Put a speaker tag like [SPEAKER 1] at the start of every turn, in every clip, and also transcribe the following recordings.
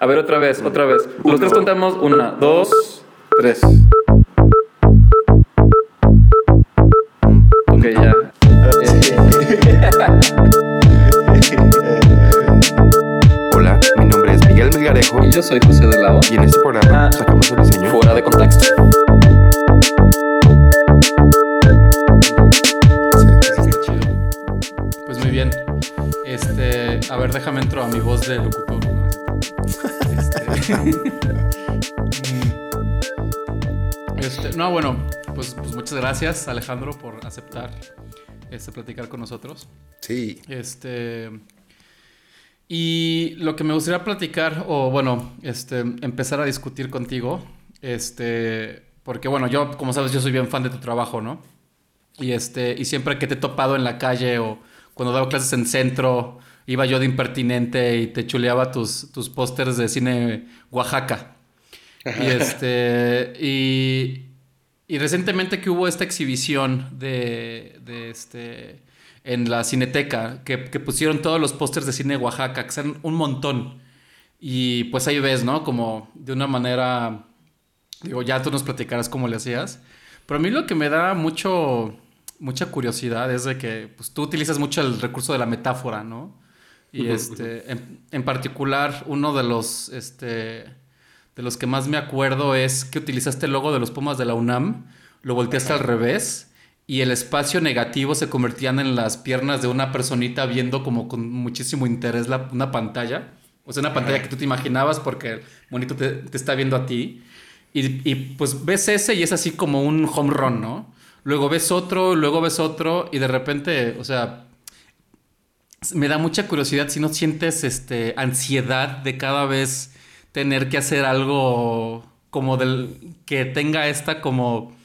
[SPEAKER 1] A ver, otra vez, otra vez. Los tres contamos. Una, dos, tres. Ok, ya.
[SPEAKER 2] Hola, mi nombre es Miguel Melgarejo
[SPEAKER 1] Y yo soy José de Lao.
[SPEAKER 2] y en este programa
[SPEAKER 1] Ah.
[SPEAKER 2] sacamos el diseño
[SPEAKER 1] Fuera de contexto.
[SPEAKER 3] Pues muy bien. Este, a ver, déjame entro a mi voz de locutor. ¿No? Este, no, bueno, pues, pues muchas gracias Alejandro por aceptar este, platicar con nosotros.
[SPEAKER 2] Sí.
[SPEAKER 3] Este. Y lo que me gustaría platicar, o bueno, este, empezar a discutir contigo, este, porque bueno, yo, como sabes, yo soy bien fan de tu trabajo, ¿no? Y este, y siempre que te he topado en la calle o cuando daba clases en centro, iba yo de impertinente y te chuleaba tus, tus pósters de cine Oaxaca. Y este, y, y recientemente que hubo esta exhibición de, de este, en la Cineteca, que, que pusieron todos los pósters de cine Oaxaca, que son un montón. Y pues ahí ves, ¿no? Como de una manera, digo, ya tú nos platicarás cómo le hacías. Pero a mí lo que me da mucho, mucha curiosidad es de que pues, tú utilizas mucho el recurso de la metáfora, ¿no? Y este, en, en particular, uno de los, este, de los que más me acuerdo es que utilizaste el logo de los Pumas de la UNAM, lo volteaste al revés y el espacio negativo se convertían en las piernas de una personita viendo como con muchísimo interés la- una pantalla. O sea, una pantalla que tú te imaginabas porque el monito te, te está viendo a ti. Y, y, pues ves ese y es así como un home run, ¿no? Luego ves otro, luego ves otro y de repente, o sea, me da mucha curiosidad si no sientes este, ansiedad de cada vez tener que hacer algo como del que tenga esta como,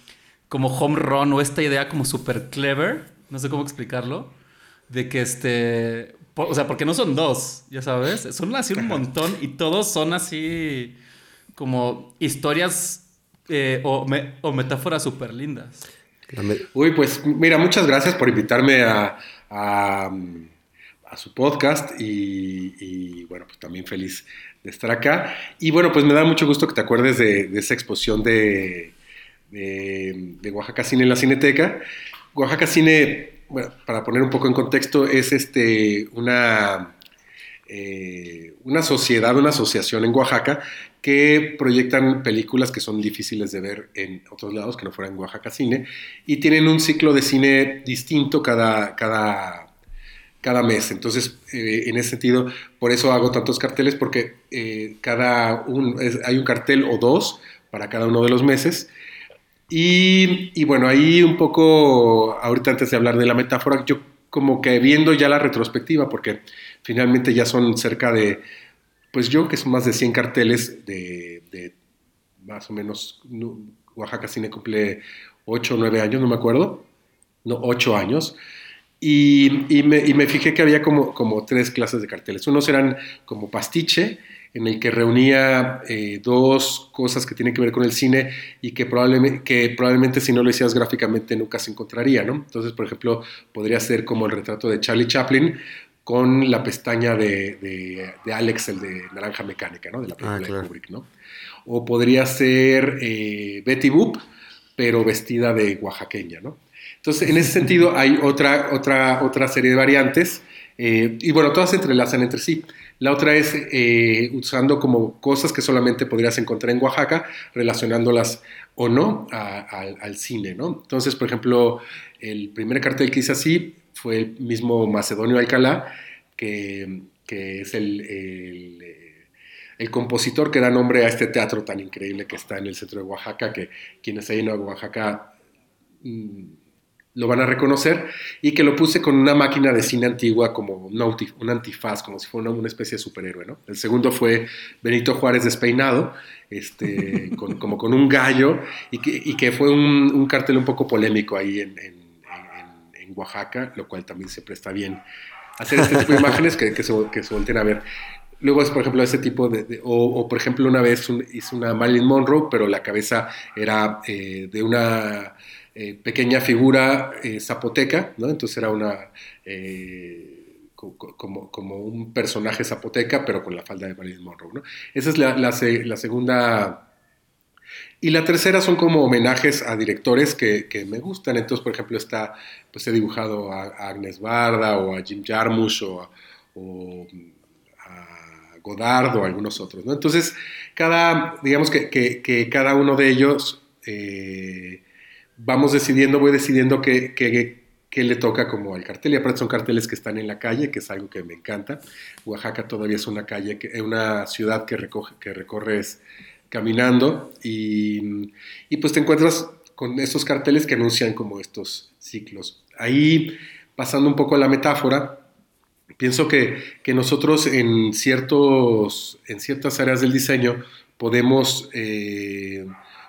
[SPEAKER 3] como home run o esta idea como super clever, no sé cómo explicarlo, de que este, o sea, porque no son dos, ya sabes, son así un montón y todos son así como historias eh, o, me- o metáforas súper lindas.
[SPEAKER 4] Uy, pues mira, muchas gracias por invitarme a, a, mm, a su podcast y, bueno, pues también feliz de estar acá. Y bueno, pues me da mucho gusto que te acuerdes de, esa exposición de, de, de Oaxaca Cine en la Cineteca. Oaxaca Cine, bueno, para poner un poco en contexto, es este, una, eh, una sociedad, una asociación en Oaxaca que proyectan películas que son difíciles de ver en otros lados que no fueran Oaxaca Cine y tienen un ciclo de cine distinto cada, cada, cada mes. Entonces, eh, en ese sentido, por eso hago tantos carteles porque eh, cada un, es- hay un cartel o dos para cada uno de los meses. Y, y bueno, ahí un poco, ahorita antes de hablar de la metáfora, yo como que viendo ya la retrospectiva, porque finalmente ya son cerca de, pues yo que son más de 100 carteles de, de más o menos, no, Oaxaca Cine cumple 8 o 9 años, no me acuerdo, no, 8 años. Y, y me, y me fijé que había como, como tres clases de carteles. Unos eran como pastiche, en el que reunía eh, dos cosas que tienen que ver con el cine y que probablemente, que probablemente si no lo hicieras gráficamente nunca se encontraría, ¿no? Entonces, por ejemplo, podría ser como el retrato de Charlie Chaplin con la pestaña de, de- de Alex, el de Naranja Mecánica, ¿no? De la película
[SPEAKER 2] Ah, claro.
[SPEAKER 4] de Kubrick, ¿no? O podría ser eh, Betty Boop, pero vestida de oaxaqueña, ¿no? Entonces, en ese sentido, hay otra, otra, otra serie de variantes, eh, y bueno, todas se entrelazan entre sí. La otra es eh, usando como cosas que solamente podrías encontrar en Oaxaca, relacionándolas o no al- cine, ¿no? Entonces, por ejemplo, el primer cartel que hice así fue el mismo Macedonio Alcalá, que, es el, el, eh, el compositor que da nombre a este teatro tan increíble que está en el centro de Oaxaca, que quienes hayan ido a Oaxaca mm, lo van a reconocer, y que lo puse con una máquina de cine antigua como un, antifaz, como si fuera una, una especie de superhéroe. ¿no? El segundo fue Benito Juárez despeinado, este, con- como con un gallo, y que, y que fue un, un cartel un poco polémico ahí en, en- en- en Oaxaca, lo cual también se presta bien hacer este tipo de imágenes que, que se, que se volteen a ver. Luego es, por ejemplo, ese tipo de... de- o, o, por ejemplo, una vez un- hice una Marilyn Monroe, pero la cabeza era eh, de una eh, pequeña figura eh, zapoteca. Entonces era una... eh, co- co- como, un personaje zapoteca, pero con la falda de Marilyn Monroe. Esa es la, la se- la segunda... Y la tercera son como homenajes a directores que, me gustan. Entonces, por ejemplo, está, pues he dibujado a, Agnes Barda o a Jim Jarmusch o, a- Godard o a algunos otros. Entonces, cada, digamos que, cada uno de ellos vamos decidiendo, voy decidiendo qué, qué- qué le toca como al cartel. Y aparte son carteles que están en la calle, que es algo que me encanta. Oaxaca todavía es una calle, que, una ciudad que, recoge, que recorres caminando y, y pues te encuentras con estos carteles que anuncian como estos ciclos. Ahí, pasando un poco a la metáfora, pienso que, que nosotros en, ciertos, en ciertas áreas del diseño podemos eh,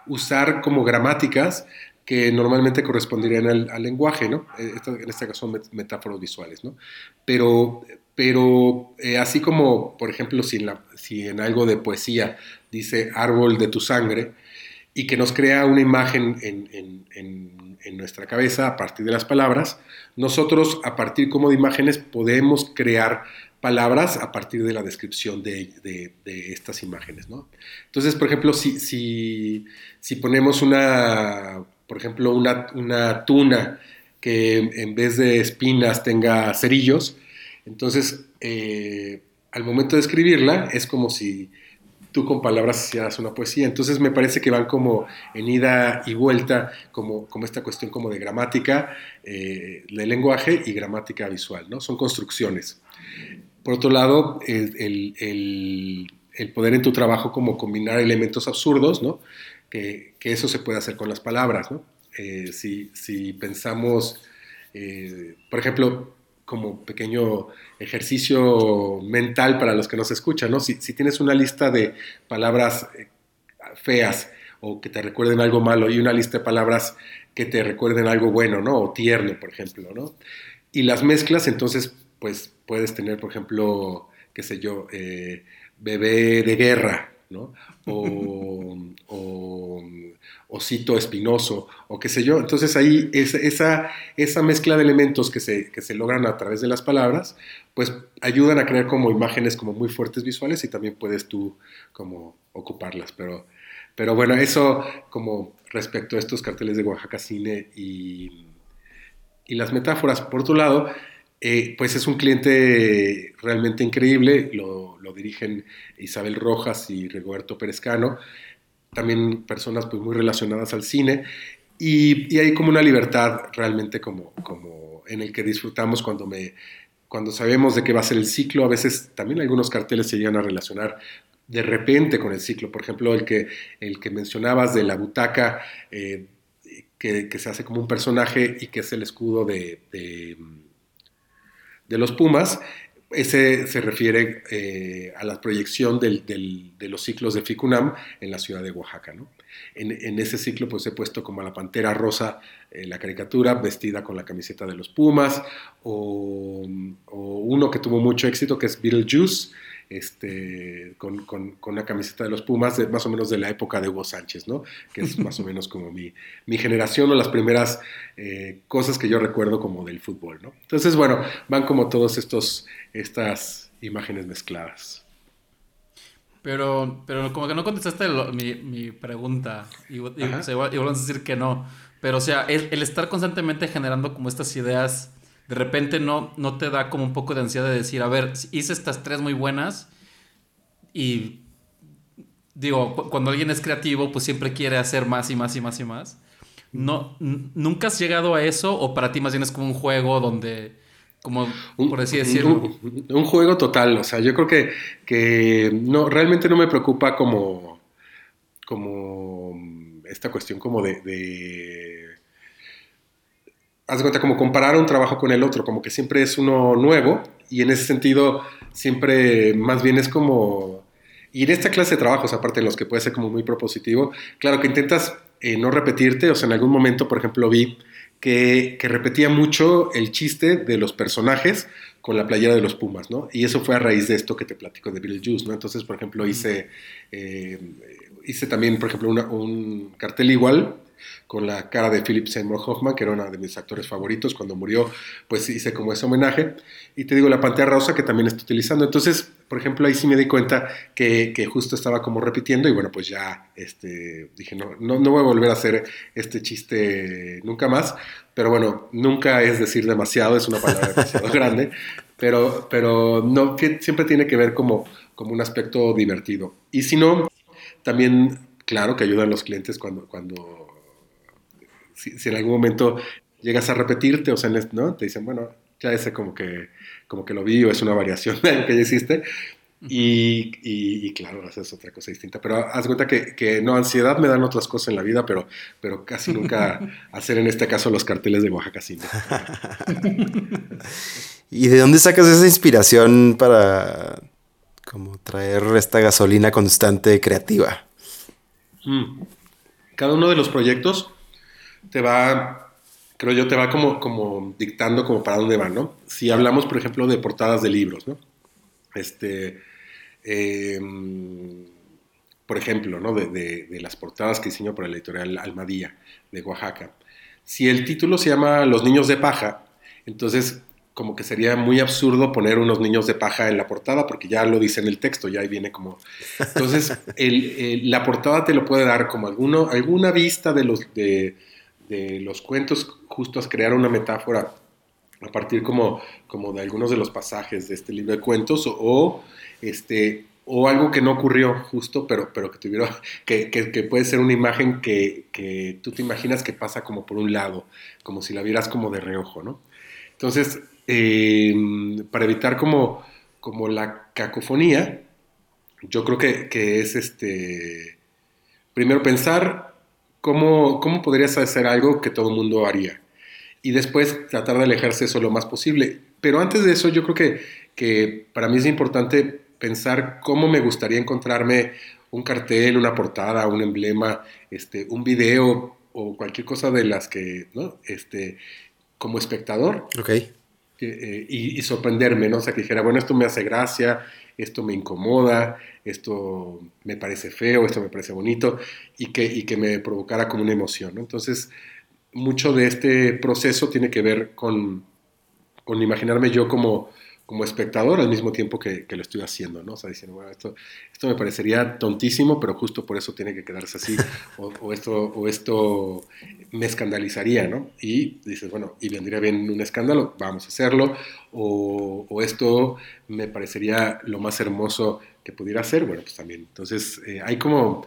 [SPEAKER 4] usar como gramáticas que normalmente corresponderían al, lenguaje, ¿no? Eh, en este caso son met- metáforas visuales, ¿no? Pero, pero eh, así como, por ejemplo, si en, algo de poesía dice árbol de tu sangre y que nos crea una imagen en, nuestra cabeza a partir de las palabras, nosotros a partir como de imágenes podemos crear palabras a partir de la descripción de, estas imágenes, ¿no? Entonces, por ejemplo, si, si ponemos una, por ejemplo, una, una tuna que en vez de espinas tenga cerillos, entonces eh, al momento de escribirla es como si tú con palabras hicieras una poesía. Entonces me parece que van como en ida y vuelta, como, como esta cuestión como de gramática eh, de lenguaje y gramática visual, ¿no? Son construcciones. Por otro lado, el, el- el- el poder en tu trabajo como combinar elementos absurdos, ¿no? Que, que eso se puede hacer con las palabras, ¿no? Eh, si, si pensamos, eh, por ejemplo, como pequeño ejercicio mental para los que nos escuchan, ¿no? Si, tienes una lista de palabras eh, feas o que te recuerden algo malo y una lista de palabras que te recuerden algo bueno, ¿no? O tierno, por ejemplo, ¿no? Y las mezclas, entonces, pues puedes tener, por ejemplo, qué sé yo, eh, bebé de guerra, O, o osito espinoso, o qué sé yo. Entonces ahí es- esa, esa mezcla de elementos que se, que se logran a través de las palabras, pues ayudan a crear como imágenes como muy fuertes visuales y también puedes tú como ocuparlas. Pero, pero bueno, eso como respecto a estos carteles de Oaxaca Cine y, y las metáforas. Por otro lado, eh, pues es un cliente realmente increíble, lo, dirigen Isabel Rojas y Rigoberto Perezcano, también personas pues muy relacionadas al cine, y, hay como una libertad realmente como, como en el que disfrutamos cuando me cuando sabemos de qué va a ser el ciclo, a veces también algunos carteles se llegan a relacionar de repente con el ciclo. Por ejemplo, el que, el que mencionabas de la butaca, eh, que, que se hace como un personaje y que es el escudo de, de los Pumas, ese se refiere eh, a la proyección del, de los ciclos de Ficunam en la ciudad de Oaxaca. ¿no? En, en, ese ciclo pues he puesto como a la pantera rosa eh, la caricatura vestida con la camiseta de los Pumas, o, o uno que tuvo mucho éxito que es Beetlejuice, este, con, con, con, una camiseta de los Pumas, de, más o menos de la época de Hugo Sánchez, ¿no? Que es más o menos como mi, mi generación o las primeras eh, cosas que yo recuerdo como del fútbol, ¿no? Entonces, bueno, van como todos estos, estas imágenes mezcladas.
[SPEAKER 3] Pero, pero como que no contestaste lo, mi, mi, pregunta y, y, o sea, igual, igual, vamos a decir que no. Pero, o sea, el, el, estar constantemente generando como estas ideas, de repente no, no te da como un poco de ansiedad de decir, a ver, hice estas tres muy buenas y digo, cuando alguien es creativo, pues siempre quiere hacer más y más y más y más. No, ¿Nunca has llegado a eso o para ti más bien es como un juego donde, como
[SPEAKER 4] un,
[SPEAKER 3] por así decirlo?
[SPEAKER 4] Un, un, juego total, o sea, yo creo que, que no, realmente no me preocupa como, como esta cuestión como de, de haz de cuenta, como comparar un trabajo con el otro, como que siempre es uno nuevo y en ese sentido siempre más bien es como... Y en esta clase de trabajos, aparte de los que puede ser como muy propositivo, claro que intentas eh, no repetirte, o sea, en algún momento, por ejemplo, vi que, que, repetía mucho el chiste de los personajes, con la playera de los Pumas, ¿no? Y eso fue a raíz de esto que te platico de Beetlejuice, ¿no? Entonces, por ejemplo, hice, eh, hice también, por ejemplo, una- un cartel igual con la cara de Philip Seymour Hoffman, que era uno de mis actores favoritos. Cuando murió, pues hice como ese homenaje. Y te digo, la pantalla rosa que también estoy utilizando. Entonces, por ejemplo, ahí sí me di cuenta que, que justo estaba como repitiendo y bueno, pues ya este, dije, no, no, no voy a volver a hacer este chiste nunca más. Pero bueno, nunca es decir demasiado, es una palabra demasiado grande. Pero, pero no, que siempre tiene que ver como, como un aspecto divertido. Y si no, también, claro, que ayudan los clientes cuando, cuando si, si en algún momento llegas a repetirte, o sea, ¿no? Te dicen, bueno, ya ese como que, como que lo vi o es una variación de lo que ya hiciste. Y, y- y claro, esa es otra cosa distinta. Pero haz cuenta que, que no, ansiedad me dan otras cosas en la vida, pero, pero casi nunca hacer en este caso los carteles de Oaxaca Cine.
[SPEAKER 2] ¿Y de dónde sacas esa inspiración para como traer esta gasolina constante creativa?
[SPEAKER 4] Mm. Cada uno de los proyectos te va, creo yo, te va como, como dictando como para dónde van, ¿no? Si hablamos, por ejemplo, de portadas de libros, ¿no? Este, eh, por ejemplo, ¿no? De, de- de las portadas que diseño para la editorial Almadía de Oaxaca. Si el título se llama Los niños de paja, entonces como que sería muy absurdo poner unos niños de paja en la portada porque ya lo dice en el texto, ya ahí viene como... Entonces, la portada te lo puede dar como alguno, alguna vista de los, de, de los cuentos, justo a crear una metáfora a partir como, como de algunos de los pasajes de este libro de cuentos o, este, o algo que no ocurrió justo, pero, pero que, tuviera, que, que, que puede ser una imagen que, que tú te imaginas que pasa como por un lado, como si la vieras como de reojo, ¿no? Entonces, eh, para evitar como, como la cacofonía, yo creo que, que es este, primero pensar cómo, cómo podrías hacer algo que todo el mundo haría y después tratar de alejarse eso lo más posible. Pero antes de eso, yo creo que, que para mí es importante pensar cómo me gustaría encontrarme un cartel, una portada, un emblema, este, un video o cualquier cosa de las que, ¿no? Este, como espectador Eh, y, y sorprenderme, ¿no? O sea, que dijera, bueno, esto me hace gracia, esto me incomoda, esto me parece feo, esto me parece bonito, y que, y que me provocara como una emoción, ¿no? Entonces, mucho de este proceso tiene que ver con, con imaginarme yo como, como espectador al mismo tiempo que, que lo estoy haciendo, ¿no? O sea, diciendo, bueno, esto, esto me parecería tontísimo, pero justo por eso tiene que quedarse así, o, o esto, o esto me escandalizaría, ¿no? Y dices, bueno, y vendría bien un escándalo, vamos a hacerlo, o, o esto me parecería lo más hermoso que pudiera ser, bueno, pues también. Entonces, eh, hay como,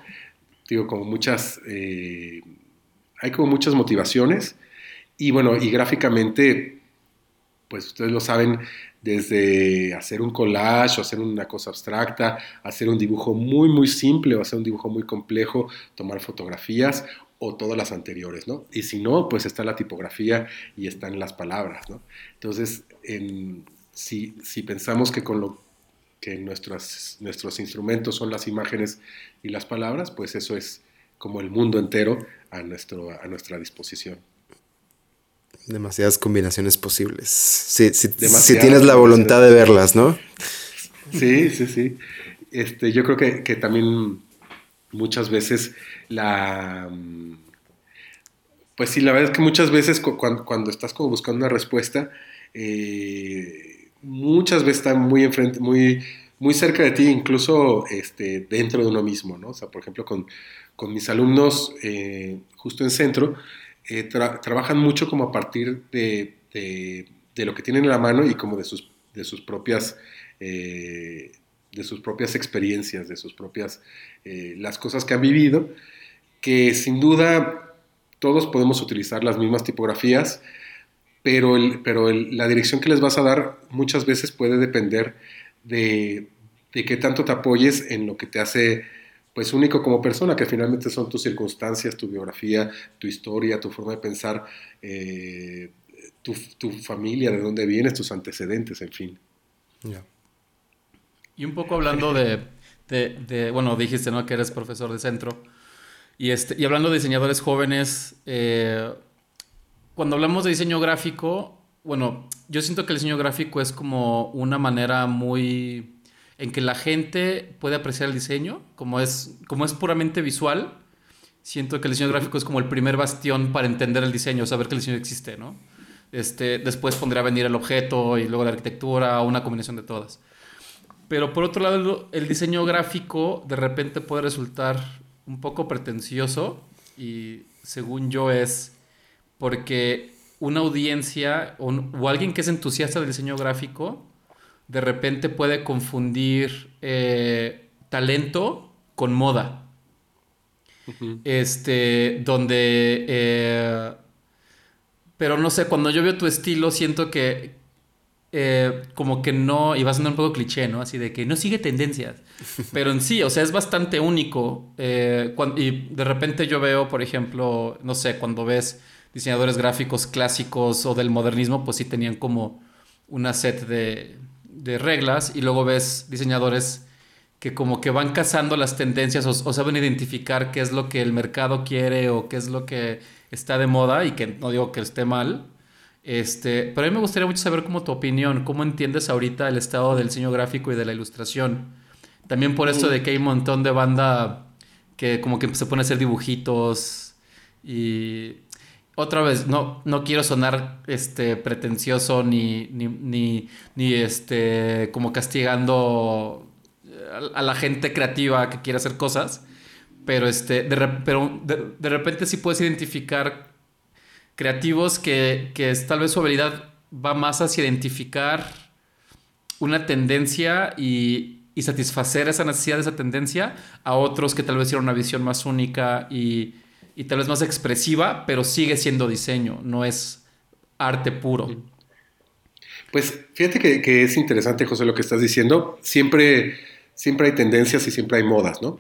[SPEAKER 4] digo, como muchas, eh, hay como muchas motivaciones, y bueno, y gráficamente, pues ustedes lo saben, desde hacer un collage o hacer una cosa abstracta, hacer un dibujo muy, muy simple o hacer un dibujo muy complejo, tomar fotografías o todas las anteriores, ¿no? Y si no, pues está la tipografía y están las palabras, ¿no? Entonces, en, si, si pensamos que con lo que nuestros, nuestros instrumentos son las imágenes y las palabras, pues eso es como el mundo entero a, nuestro, a nuestra disposición.
[SPEAKER 2] Demasiadas combinaciones posibles. Si, si, si tienes la voluntad de verlas, ¿no?
[SPEAKER 4] Sí, sí, sí. Este, yo creo que, que también muchas veces la... Pues sí, la verdad es que muchas veces cu- cuando, cuando estás como buscando una respuesta, eh, muchas veces está muy enfrente, muy, muy cerca de ti, incluso este, dentro de uno mismo, ¿no? O sea, por ejemplo, con, con mis alumnos eh, justo en centro, eh, tra- trabajan mucho como a partir de, de- lo que tienen en la mano y como de sus, de sus propias... eh, de sus propias experiencias, de sus propias, eh, las cosas que han vivido, que sin duda todos podemos utilizar las mismas tipografías, pero, el, pero la dirección que les vas a dar muchas veces puede depender de, de qué tanto te apoyes en lo que te hace pues único como persona, que finalmente son tus circunstancias, tu biografía, tu historia, tu forma de pensar, eh, tu, tu familia, de dónde vienes, tus antecedentes, en fin.
[SPEAKER 2] Ya.
[SPEAKER 3] Y un poco hablando de, de- de- bueno, dijiste, ¿no? Que eres profesor de centro. Y, este, y hablando de diseñadores jóvenes, eh, cuando hablamos de diseño gráfico, bueno, yo siento que el diseño gráfico es como una manera muy en que la gente puede apreciar el diseño, como es, como es puramente visual. Siento que el diseño gráfico es como el primer bastión para entender el diseño, saber que el diseño existe, ¿no? Este, después pondría a venir el objeto y luego la arquitectura, una combinación de todas. Pero por otro lado, el diseño gráfico de repente puede resultar un poco pretencioso y según yo es porque una audiencia o, o alguien que es entusiasta del diseño gráfico de repente puede confundir eh, talento con moda. Este, donde... Eh, pero no sé, cuando yo veo tu estilo siento que eh, como que no, y va a sonar un poco cliché, ¿no? Así de que no sigue tendencias. Pero en sí, o sea, es bastante único. y de repente yo veo, por ejemplo, no sé, cuando ves diseñadores gráficos clásicos o del modernismo, pues sí tenían como una set de, de reglas y luego ves diseñadores que como que van cazando las tendencias o, saben identificar qué es lo que el mercado quiere o qué es lo que está de moda y que no digo que esté mal. Este, pero a mí me gustaría mucho saber cómo tu opinión, cómo entiendes ahorita el estado del diseño gráfico y de la ilustración. También por esto de que hay un montón de banda que como que se pone a hacer dibujitos y otra vez, no, no quiero sonar este, pretencioso ni, ni, ni, este, como castigando a, la gente creativa que quiere hacer cosas, pero, este, de, pero de, repente sí puedes identificar creativos que, que tal vez su habilidad va más hacia identificar una tendencia y, y satisfacer esa necesidad de esa tendencia a otros que tal vez tienen una visión más única y y tal vez más expresiva, pero sigue siendo diseño, no es arte puro.
[SPEAKER 4] Pues fíjate que, es interesante, José, lo que estás diciendo. Siempre, siempre hay tendencias y siempre hay modas, ¿no?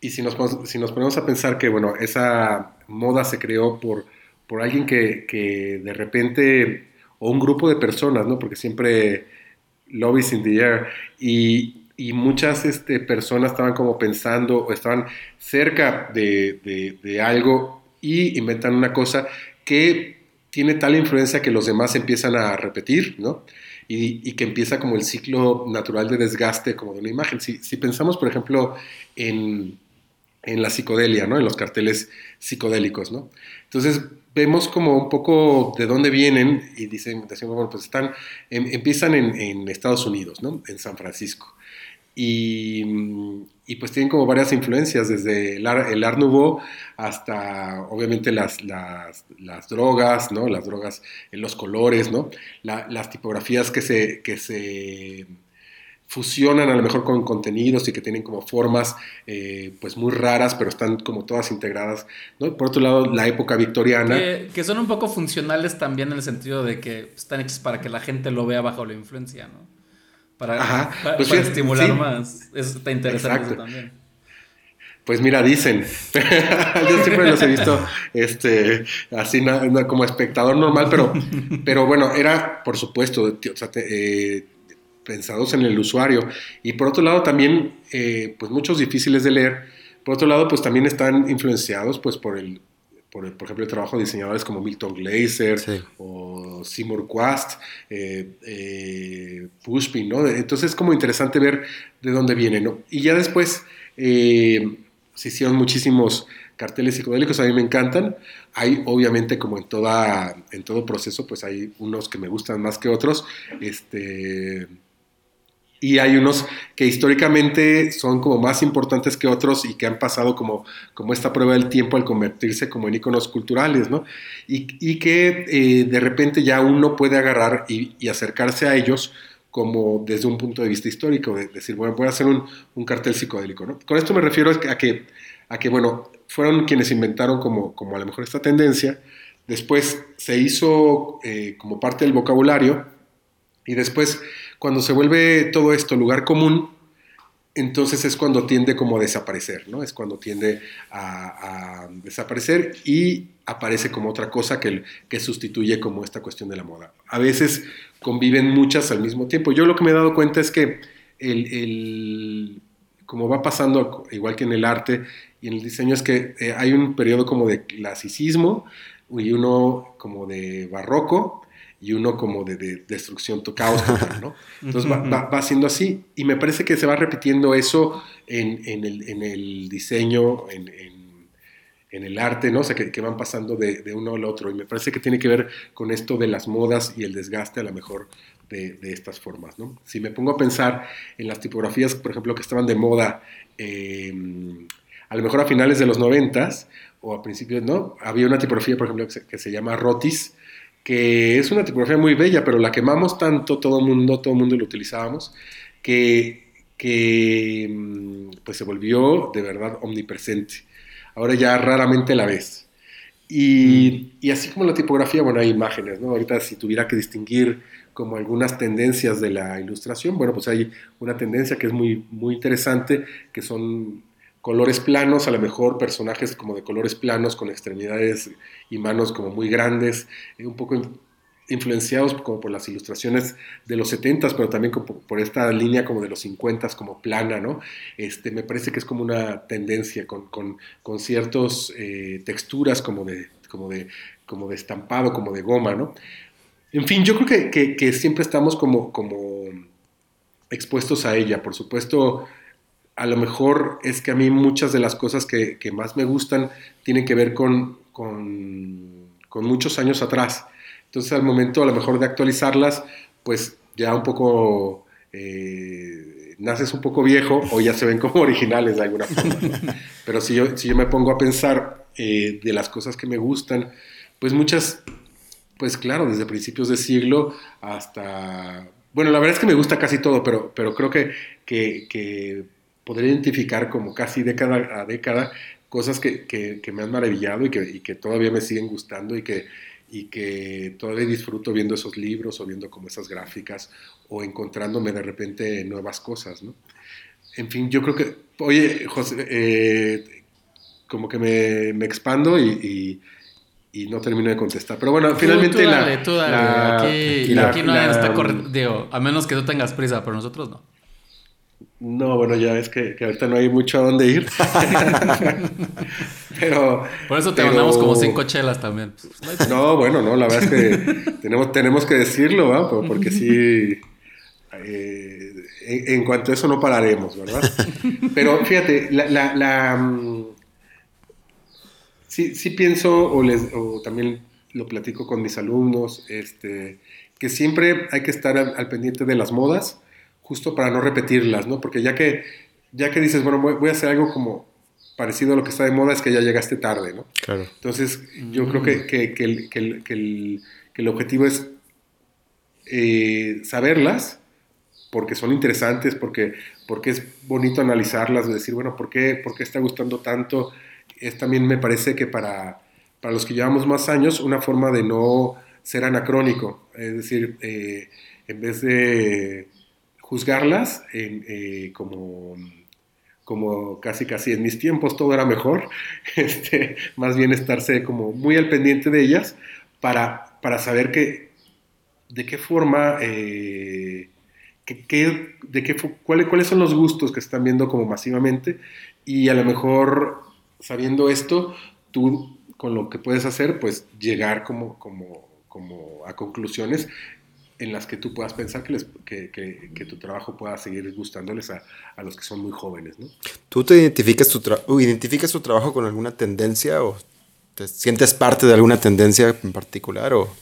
[SPEAKER 4] Y si nos, si nos ponemos a pensar que, bueno, esa moda se creó por, por alguien que, que de repente, o un grupo de personas, ¿no? Porque siempre love is in the air. Y, y muchas este, personas estaban como pensando o estaban cerca de, de, algo y inventan una cosa que tiene tal influencia que los demás empiezan a repetir, ¿no? Y, y, que empieza como el ciclo natural de desgaste como de una imagen. Si, si pensamos, por ejemplo, en, en, la psicodelia, ¿no? En los carteles psicodélicos, ¿no? Entonces vemos como un poco de dónde vienen y dicen, decimos, bueno, pues están, em, empiezan en, en Estados Unidos, ¿no? En San Francisco. Y, y, pues tienen como varias influencias, desde el, el Art Nouveau hasta obviamente las, las, las, drogas, ¿no? Las drogas los colores, ¿no? las tipografías que se, que se fusionan a lo mejor con contenidos y que tienen como formas eh, pues muy raras, pero están como todas integradas. ¿no? Por otro lado, la época victoriana.
[SPEAKER 3] Que, que, son un poco funcionales también en el sentido de que están hechos para que la gente lo vea bajo la influencia, ¿no? Para, pues estimular más. Eso está interesante también.
[SPEAKER 4] Pues mira, dicen, yo siempre los he visto este, así como espectador normal, pero, pero bueno, era por supuesto eh, pensados en el usuario. Y por otro lado también, eh, pues muchos difíciles de leer. Por otro lado, pues también están influenciados pues por el, por, ejemplo, el trabajo de diseñadores como Milton Glaser o Seymour Quast, eh, eh, Pushpin, ¿no? Entonces es como interesante ver de dónde viene, ¿no? Y ya después eh, se hicieron muchísimos carteles psicodélicos, a mí me encantan. Hay, obviamente, como en, toda, en todo proceso, pues hay unos que me gustan más que otros. Este y hay unos que históricamente son como más importantes que otros y que han pasado como, como esta prueba del tiempo al convertirse como en iconos culturales, ¿no? Y, y que eh, de repente ya uno puede agarrar y, y, acercarse a ellos como desde un punto de vista histórico, de decir, bueno, voy a hacer un, un, cartel psicodélico, ¿no? Con esto me refiero a que, a que bueno, fueron quienes inventaron como, como a lo mejor esta tendencia, después se hizo eh, como parte del vocabulario y después cuando se vuelve todo esto lugar común, entonces es cuando tiende como a desaparecer, ¿no? Es cuando tiende a, desaparecer y aparece como otra cosa que, que, sustituye como esta cuestión de la moda. A veces conviven muchas al mismo tiempo. Yo lo que me he dado cuenta es que el, como va pasando, igual que en el arte y en el diseño, es que eh, hay un periodo como de clasicismo y uno como de barroco y uno como de, de destrucción, to- caos total, ¿no? Entonces va, va, va siendo así y me parece que se va repitiendo eso en, en el, en el diseño, en, en- en el arte, ¿no? O sea, que, que van pasando de, de uno al otro y me parece que tiene que ver con esto de las modas y el desgaste a lo mejor de, de estas formas, ¿no? Si me pongo a pensar en las tipografías, por ejemplo, que estaban de moda, eh, a lo mejor a finales de los noventas o a principios, ¿no? Había una tipografía, por ejemplo, que se, que se llama Rotis, que es una tipografía muy bella, pero la quemamos tanto, todo el mundo, todo mundo lo utilizábamos, que, que mm, pues se volvió de verdad omnipresente. Ahora ya raramente la ves. Y, y así como la tipografía, bueno, hay imágenes, ¿no? Ahorita si tuviera que distinguir como algunas tendencias de la ilustración, bueno, pues hay una tendencia que es muy, muy interesante, que son colores planos, a lo mejor personajes como de colores planos, con extremidades y manos como muy grandes, eh, un poco in- influenciados como por las ilustraciones de los 70s, pero también como por esta línea como de los 50s, como plana, ¿no? Este, me parece que es como una tendencia con, con, con ciertas eh, texturas como de, como, de, como de estampado, como de goma, ¿no? En fin, yo creo que, que, que siempre estamos como, como expuestos a ella. Por supuesto, a lo mejor es que a mí muchas de las cosas que, que más me gustan tienen que ver con, con, muchos años atrás. Entonces, al momento a lo mejor de actualizarlas, pues ya un poco eh, naces un poco viejo o ya se ven como originales de alguna forma. Pero si yo, si yo me pongo a pensar eh, de las cosas que me gustan, pues muchas, pues claro, desde principios de siglo hasta... Bueno, la verdad es que me gusta casi todo, pero, pero creo que, que, que podría identificar como casi década a década cosas que, que, que me han maravillado y que, y que, todavía me siguen gustando y que, y que todavía disfruto viendo esos libros o viendo como esas gráficas o encontrándome de repente nuevas cosas, ¿no? En fin, yo creo que, oye, José, eh, como que me, me expando y, y, y, no termino de contestar. Pero bueno, finalmente
[SPEAKER 3] tú dale,
[SPEAKER 4] la,
[SPEAKER 3] tú dale.
[SPEAKER 4] la,
[SPEAKER 3] aquí,
[SPEAKER 4] la,
[SPEAKER 3] aquí nadie está corriendo, a menos que tú tengas prisa, pero nosotros no.
[SPEAKER 4] No, bueno, ya es que, que, ahorita no hay mucho a dónde ir. pero.
[SPEAKER 3] Por eso te
[SPEAKER 4] pero...
[SPEAKER 3] mandamos como cinco chelas también.
[SPEAKER 4] No, bueno, no, la verdad es que tenemos, tenemos que decirlo, ¿va? Porque sí. Eh, en, en, cuanto a eso no pararemos, ¿verdad? Pero fíjate, la. la, la um, sí, sí, pienso, o, les, o también lo platico con mis alumnos, este, que siempre hay que estar al, al pendiente de las modas justo para no repetirlas, ¿no? Porque ya que, ya que dices, bueno, voy a hacer algo como parecido a lo que está de moda, es que ya llegaste tarde, ¿no?
[SPEAKER 2] Claro.
[SPEAKER 4] Entonces, yo mm. creo que, que, que, el, el, el, que, el, objetivo es eh, saberlas, porque son interesantes, porque, porque es bonito analizarlas, decir, bueno, ¿por qué, ¿por qué está gustando tanto? Es también me parece que para, para los que llevamos más años, una forma de no ser anacrónico, es decir, eh, en vez de juzgarlas eh, como, como casi casi en mis tiempos todo era mejor, este, más bien estarse como muy al pendiente de ellas para, para saber que, de qué forma, eh, que, de qué, cuáles, cuáles son los gustos que están viendo como masivamente. Y a lo mejor sabiendo esto, tú con lo que puedes hacer, pues llegar como, como, como a conclusiones en las que tú puedas pensar que, les, que, que, que tu trabajo pueda seguir gustándoles a, a, los que son muy jóvenes, ¿no?
[SPEAKER 2] ¿Tú te identificas tu, identificas tu trabajo con alguna tendencia o te sientes parte de alguna tendencia en particular? O?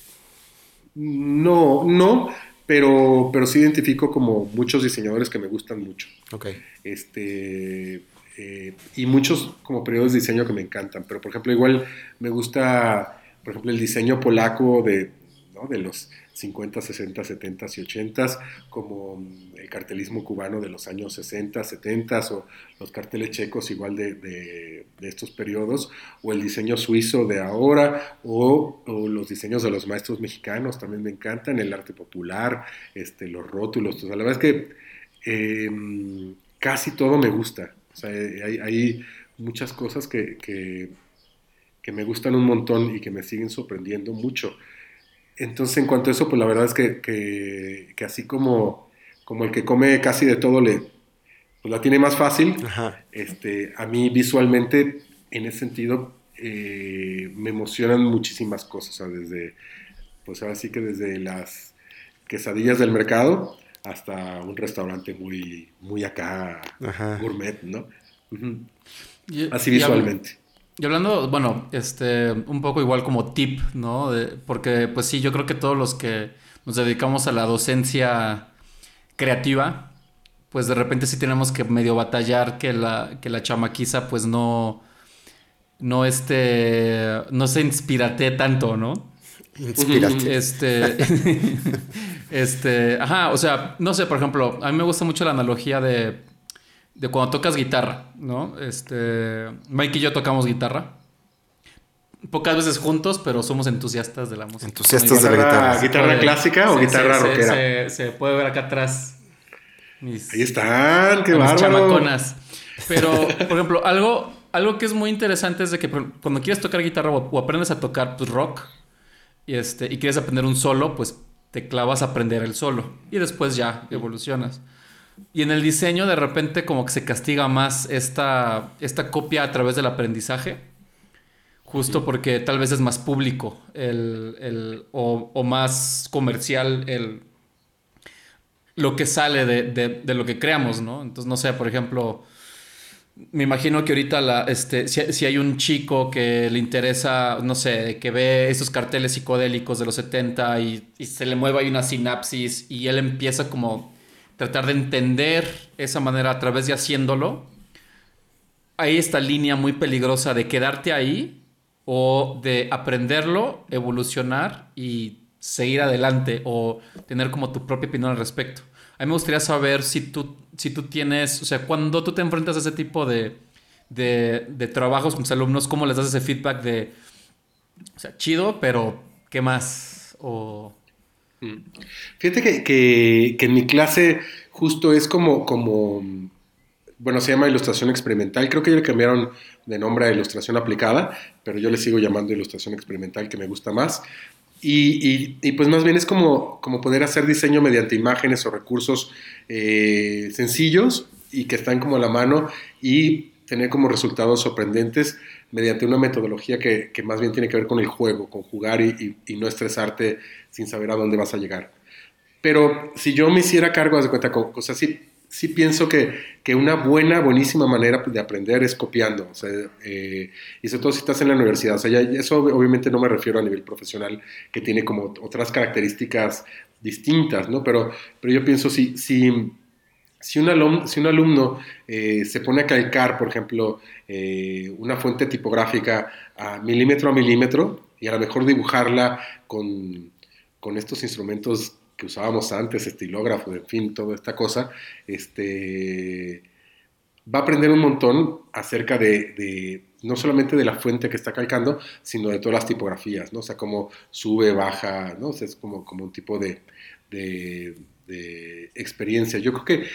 [SPEAKER 4] No, no, pero, pero sí identifico como muchos diseñadores que me gustan mucho.
[SPEAKER 2] Okay.
[SPEAKER 4] Este, eh, y muchos como periodos de diseño que me encantan, pero por ejemplo igual me gusta, por ejemplo, el diseño polaco de, de los 50, 60, 70 y 80, como el cartelismo cubano de los años 60, 70 o los carteles checos igual de, estos periodos, o el diseño suizo de ahora, o, los diseños de los maestros mexicanos también me encantan, el arte popular, este, los rótulos, la verdad es que eh, casi todo me gusta, sea, hay, muchas cosas que, que me gustan un montón y que me siguen sorprendiendo mucho. Entonces, en cuanto a eso, pues la verdad es que, que, que, así como, como el que come casi de todo le pues la tiene más fácil,
[SPEAKER 2] Ajá.
[SPEAKER 4] este, a mí visualmente, en ese sentido, eh, me emocionan muchísimas cosas, o sea, desde, pues ahora sí que desde las quesadillas del mercado hasta un restaurante muy, muy acá,
[SPEAKER 2] Ajá.
[SPEAKER 4] gourmet, ¿no?
[SPEAKER 3] Y-
[SPEAKER 4] Así visualmente.
[SPEAKER 3] Y hablando, bueno, este, un poco igual como tip, ¿no? De- porque pues sí, yo creo que todos los que nos dedicamos a la docencia creativa, pues de repente sí tenemos que medio batallar que la, que la chamaquiza pues no, no este, no se inspirate tanto, ¿no?
[SPEAKER 2] Inspírate.
[SPEAKER 3] Este, este, ajá, o sea, no sé, por ejemplo, a mí me gusta mucho la analogía de, de cuando tocas guitarra, ¿no? Este, Mike y yo tocamos guitarra. Pocas veces juntos, pero somos entusiastas de la música.
[SPEAKER 2] Entusiastas de la
[SPEAKER 4] ¿Guitarra,
[SPEAKER 2] guitarra.
[SPEAKER 3] Puede-
[SPEAKER 4] clásica o
[SPEAKER 3] se-
[SPEAKER 4] guitarra
[SPEAKER 3] se-
[SPEAKER 4] rockera?
[SPEAKER 3] Se, se puede ver acá atrás. Mis,
[SPEAKER 4] Ahí están, qué bárbaro.
[SPEAKER 3] chamaconas. Pero, por ejemplo, algo, algo que es muy interesante es de que cuando quieres tocar guitarra o, o aprendes a tocar pues, rock y, este, y quieres aprender un solo, pues te clavas a aprender el solo y después ya evolucionas. Y en el diseño de repente como que se castiga más esta, esta copia a través del aprendizaje. Justo porque tal vez es más público el, el- o, o más comercial el, lo que sale de, de- de lo que creamos, ¿no? Entonces, no sé, por ejemplo, me imagino que ahorita la, este, si, si hay un chico que le interesa, no sé, que ve esos carteles psicodélicos de los 70 y, y se le mueve ahí una sinapsis y él empieza como tratar de entender esa manera a través de haciéndolo, hay esta línea muy peligrosa de quedarte ahí o de aprenderlo, evolucionar y seguir adelante o tener como tu propia opinión al respecto. A mí me gustaría saber si tú, si tú tienes, o sea, cuando tú te enfrentas a ese tipo de, de, trabajos con tus alumnos, ¿cómo les das ese feedback de, o sea, chido, pero ¿qué más? O...
[SPEAKER 4] Fíjate que, que- que en mi clase justo es como, como, bueno, se llama ilustración experimental. Creo que ya le cambiaron de nombre a ilustración aplicada, pero yo le sigo llamando ilustración experimental, que me gusta más. Y, y- y, pues más bien es como, como poder hacer diseño mediante imágenes o recursos eh, sencillos y que están como a la mano y tener como resultados sorprendentes mediante una metodología que, que más bien tiene que ver con el juego, con jugar y, y- y no estresarte sin saber a dónde vas a llegar. Pero si yo me hiciera cargo, de cuenta, o sea, sí, sí pienso que, que una buena, buenísima manera de aprender es copiando. O sea, eh, y sobre todo si estás en la universidad. O sea, ya- eso obviamente no me refiero a nivel profesional, que tiene como otras características distintas, ¿no? Pero, pero yo pienso, si, si, si, un, alum- si un alumno eh, se pone a calcar, por ejemplo, eh, una fuente tipográfica a milímetro a milímetro, y a lo mejor dibujarla con, con estos instrumentos que usábamos antes, estilógrafo, en fin, toda esta cosa, este, va a aprender un montón acerca de, no solamente de la fuente que está calcando, sino de todas las tipografías, ¿no? O sea, cómo sube, baja, ¿no? O sea, es como, como un tipo de- de experiencia. Yo creo que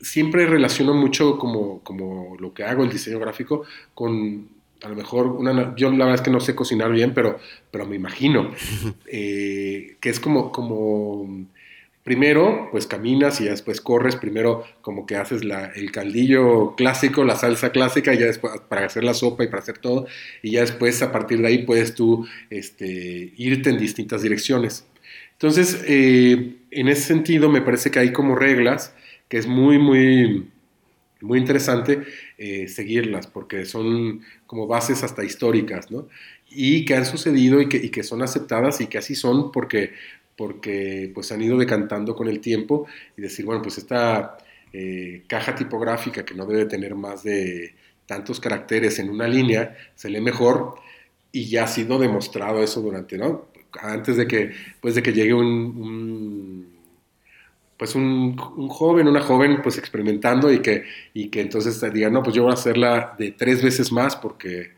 [SPEAKER 4] siempre relaciono mucho como, como lo que hago, el diseño gráfico, con a lo mejor una... Yo la verdad es que no sé cocinar bien, pero, pero me imagino eh, que es como, como primero pues caminas y ya después corres, primero como que haces la, el caldillo clásico, la salsa clásica, y ya después para hacer la sopa y para hacer todo, y ya después a partir de ahí puedes tú este, irte en distintas direcciones. Entonces, eh, en ese sentido me parece que hay como reglas que es muy, muy, muy interesante eh, seguirlas, porque son como bases hasta históricas, ¿no? Y que han sucedido y que, que son aceptadas y que así son porque, porque pues han ido decantando con el tiempo y decir, bueno, pues esta eh, caja tipográfica que no debe tener más de tantos caracteres en una línea, se lee mejor y ya ha sido demostrado eso durante, ¿no? Antes de que, pues de que llegue un pues un, joven, una joven, pues experimentando y que, y que entonces diga, no, pues yo voy a hacerla de tres veces más porque,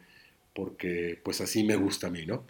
[SPEAKER 4] porque pues así me gusta a mí, ¿no?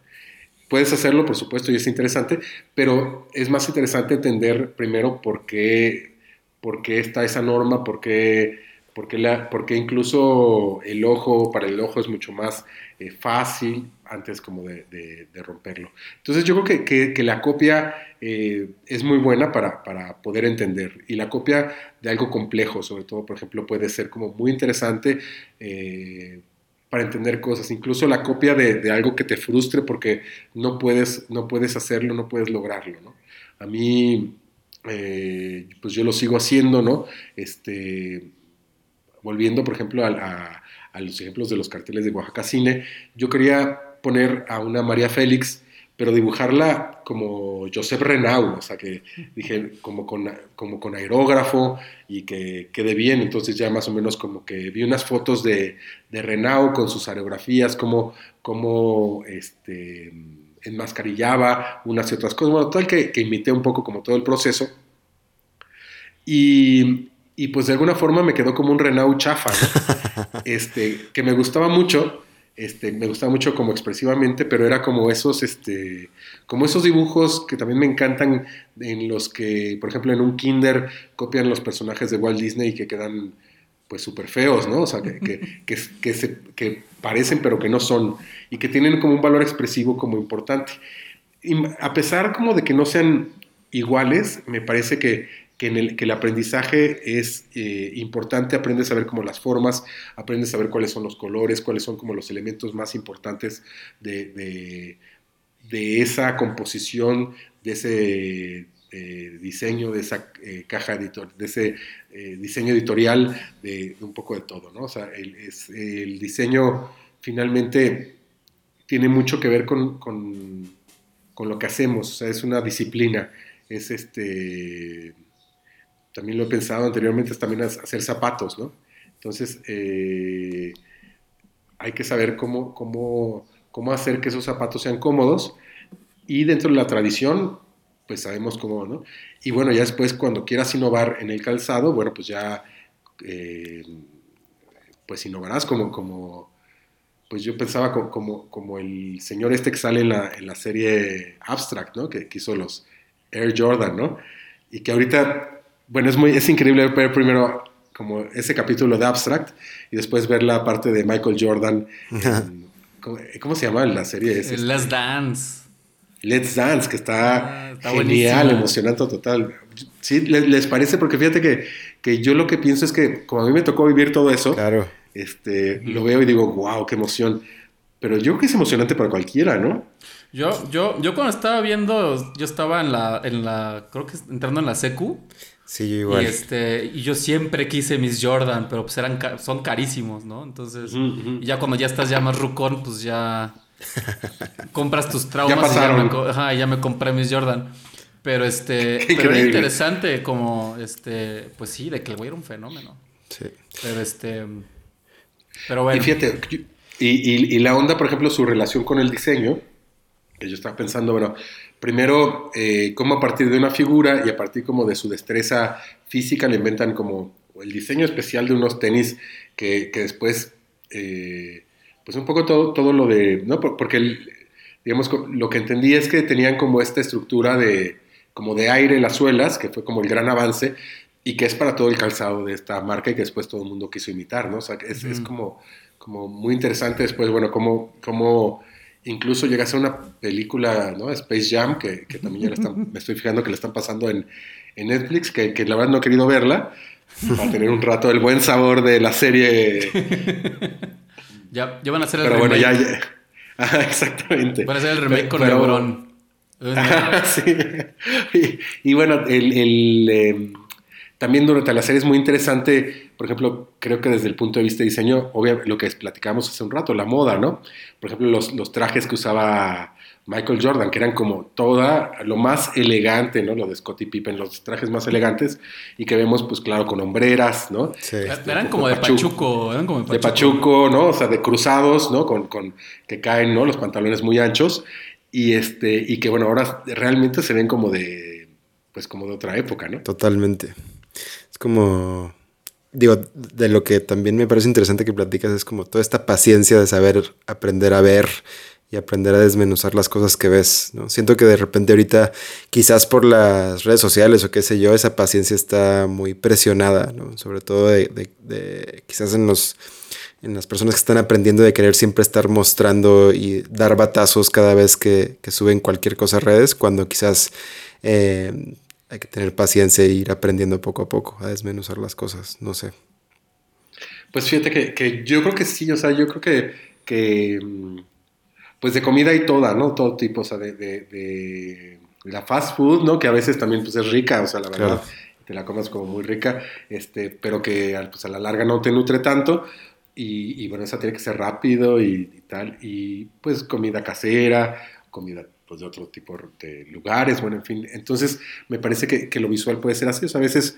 [SPEAKER 4] Puedes hacerlo, por supuesto, y es interesante, pero es más interesante entender primero por qué, por qué está esa norma, por qué, por qué, la, por qué incluso el ojo, para el ojo es mucho más eh, fácil antes como de, de, de, romperlo. Entonces yo creo que, que, la copia eh, es muy buena para, para, poder entender y la copia de algo complejo, sobre todo, por ejemplo, puede ser como muy interesante. Eh, para entender cosas, incluso la copia de, algo que te frustre porque no puedes, no puedes hacerlo, no puedes lograrlo, ¿no? A mí, pues yo lo sigo haciendo, ¿no? Este, volviendo, por ejemplo, a, a los ejemplos de los carteles de Oaxaca Cine, yo quería poner a una María Félix pero dibujarla como Josep Renau, o sea, que dije como con, como con aerógrafo y que quede bien, entonces ya más o menos como que vi unas fotos de, de Renau con sus aerografías, como, como este, enmascarillaba unas y otras cosas, bueno, tal que, que imité un poco como todo el proceso. Y, y pues de alguna forma me quedó como un Renau chafa, este, que me gustaba mucho este, me gustaba mucho como expresivamente, pero era como esos, este, como esos dibujos que también me encantan, en los que, por ejemplo, en un kinder copian los personajes de Walt Disney y que quedan pues súper feos, ¿no? O sea, que, que, se, que parecen pero que no son, y que tienen como un valor expresivo como importante. Y a pesar como de que no sean iguales, me parece que que, el, aprendizaje es eh, importante, aprendes a ver como las formas, aprendes a ver cuáles son los colores, cuáles son como los elementos más importantes de, de, esa composición, de ese eh, diseño, de esa eh, caja editor, de ese diseño editorial, de, un poco de todo, ¿no? O sea, el diseño finalmente tiene mucho que ver con, con, con, lo que hacemos, o sea, es una disciplina, es este también lo he pensado anteriormente, es también hacer zapatos, ¿no? Entonces, eh, hay que saber cómo, cómo, cómo hacer que esos zapatos sean cómodos y dentro de la tradición, pues sabemos cómo, ¿no? Y bueno, ya después cuando quieras innovar en el calzado, bueno, pues ya, eh, pues innovarás como, como, pues yo pensaba como, como, el señor este que sale en la, en la serie Abstract, ¿no? Que, que hizo los Air Jordan, ¿no? Y que ahorita bueno, es, muy, es increíble ver primero como ese capítulo de Abstract y después ver la parte de Michael Jordan. ¿cómo, se llama la serie?
[SPEAKER 3] Es este? Let's Dance.
[SPEAKER 4] Let's Dance, que está, ah, genial, emocionante total. Sí, les, parece, porque fíjate que, que, yo lo que pienso es que como a mí me tocó vivir todo eso,
[SPEAKER 2] claro.
[SPEAKER 4] este, lo veo y digo, wow, qué emoción. Pero yo creo que es emocionante para cualquiera, ¿no?
[SPEAKER 3] Yo, yo, yo cuando estaba viendo, yo estaba en la, en la, creo que entrando en la secu.
[SPEAKER 2] Sí, igual.
[SPEAKER 3] Y, este, y yo siempre quise mis Jordan, pero pues eran, son carísimos, ¿no? Entonces, ya cuando ya estás ya más rucón, pues ya compras tus traumas.
[SPEAKER 4] Ya pasaron.
[SPEAKER 3] Y ya, me, ajá, ya me compré mis Jordan. Pero este, pero es interesante como, este, pues sí, de que el güey era un fenómeno.
[SPEAKER 2] Sí.
[SPEAKER 3] Pero este, pero bueno.
[SPEAKER 4] Y fíjate, y, y, y la onda, por ejemplo, su relación con el diseño, que yo estaba pensando, bueno, primero, eh, cómo a partir de una figura y a partir como de su destreza física le inventan como el diseño especial de unos tenis que, que después, eh, pues un poco todo, todo lo de, ¿no? Porque, digamos, lo que entendí es que tenían como esta estructura de, como de aire las suelas, que fue como el gran avance, y que es para todo el calzado de esta marca y que después todo el mundo quiso imitar, ¿no? O sea, es, es como, como muy interesante después, bueno, cómo, cómo Incluso llega a ser una película, ¿no? Space Jam, que, también ya me estoy fijando que le están pasando en, Netflix, que, la verdad no he querido verla, para tener un rato el buen sabor de la serie.
[SPEAKER 3] ya, van a hacer el
[SPEAKER 4] pero remake. Bueno, ya, ya. exactamente.
[SPEAKER 3] Van a hacer el remake con LeBron.
[SPEAKER 4] sí. Y, bueno, el, em, también durante la serie es muy interesante, por ejemplo, creo que desde el punto de vista de diseño, obviamente lo que platicamos hace un rato, la moda, ¿no? Por ejemplo, los, los, trajes que usaba Michael Jordan, que eran como toda lo más elegante, ¿no? Lo de Scottie Pippen, los trajes más elegantes, y que vemos, pues claro, con hombreras, ¿no?
[SPEAKER 3] Sí. eran como de pachuco, eran como
[SPEAKER 4] de pachuco. ¿no? O sea, de cruzados, ¿no? Con, con que caen, ¿no? Los pantalones muy anchos, y este, y que bueno, ahora realmente se ven como de, pues como de otra época, ¿no?
[SPEAKER 2] Totalmente como, digo, de lo que también me parece interesante que platicas es como toda esta paciencia de saber aprender a ver y aprender a desmenuzar las cosas que ves, ¿no? Siento que de repente ahorita, quizás por las redes sociales o qué sé yo, esa paciencia está muy presionada, ¿no? Sobre todo de, quizás en los en las personas que están aprendiendo de querer siempre estar mostrando y dar batazos cada vez que, suben cualquier cosa a redes, cuando quizás eh, hay que tener paciencia e ir aprendiendo poco a poco a desmenuzar las cosas, no sé.
[SPEAKER 4] Pues fíjate que, que yo creo que sí, o sea, yo creo que, que pues de comida y toda, ¿no? Todo tipo, o sea, de, de, de la fast food, ¿no? Que a veces también pues es rica, o sea, la verdad,
[SPEAKER 2] Claro.
[SPEAKER 4] te la comes como muy rica, este, pero que pues a la larga no te nutre tanto. Y, y, bueno, esa tiene que ser rápido y, y tal. Y pues comida casera, comida pues de otro tipo de lugares, bueno, en fin. Entonces me parece que, que lo visual puede ser así. O sea, a veces,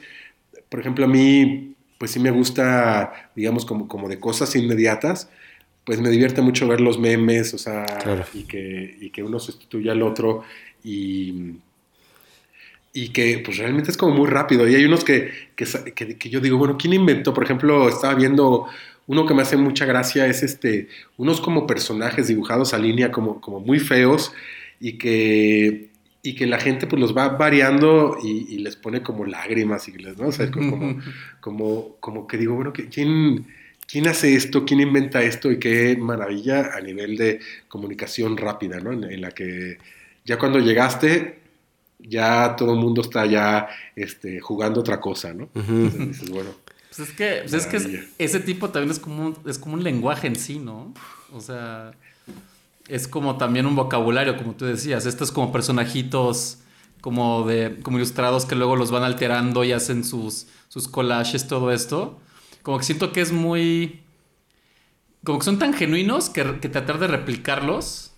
[SPEAKER 4] por ejemplo, a mí pues sí me gusta, digamos, como, como de cosas inmediatas, pues me divierte mucho ver los memes, o sea,
[SPEAKER 2] Claro.
[SPEAKER 4] y, que, y que uno sustituya al otro y, y que pues realmente es como muy rápido. Y hay unos que, que, que- que yo digo, bueno, ¿quién inventó? Por ejemplo, estaba viendo uno que me hace mucha gracia, es este, unos como personajes dibujados a línea como, como muy feos y que, y que la gente pues los va variando y, y les pone como lágrimas y les, ¿no? O sea, como, como, como que digo, bueno, ¿qui- ¿quién, ¿quién hace esto? ¿Quién inventa esto? Y qué maravilla a nivel de comunicación rápida, ¿no? En, en la que ya cuando llegaste, ya todo el mundo está ya este, jugando otra cosa, ¿no?
[SPEAKER 2] Ujú.
[SPEAKER 4] Entonces dices, bueno,
[SPEAKER 3] Pues es que, pues es que es-
[SPEAKER 4] Maravilla.
[SPEAKER 3] ese tipo también es como, un, es como un lenguaje en sí, ¿no? O sea, es como también un vocabulario, como tú decías. Estos como personajitos como de como ilustrados que luego los van alterando y hacen sus, sus collages, todo esto. Como que siento que es muy... Como que son tan genuinos que, que tratar de replicarlos,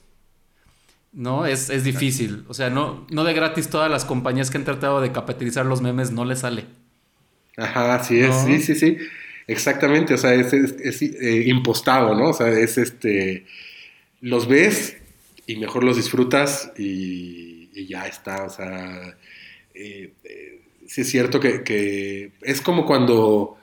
[SPEAKER 3] ¿no? Es, es difícil. O sea, no, no de gratis todas las compañías que han tratado de capitalizar los memes no les sale.
[SPEAKER 4] Ajá, sí es,
[SPEAKER 3] ¿No?
[SPEAKER 4] sí, sí, sí. Exactamente, o sea, es, es- es, eh, impostado, ¿no? O sea, es este. Los ves y mejor los disfrutas y, ya está, o sea. eh, eh, sí es cierto que, es como cuando.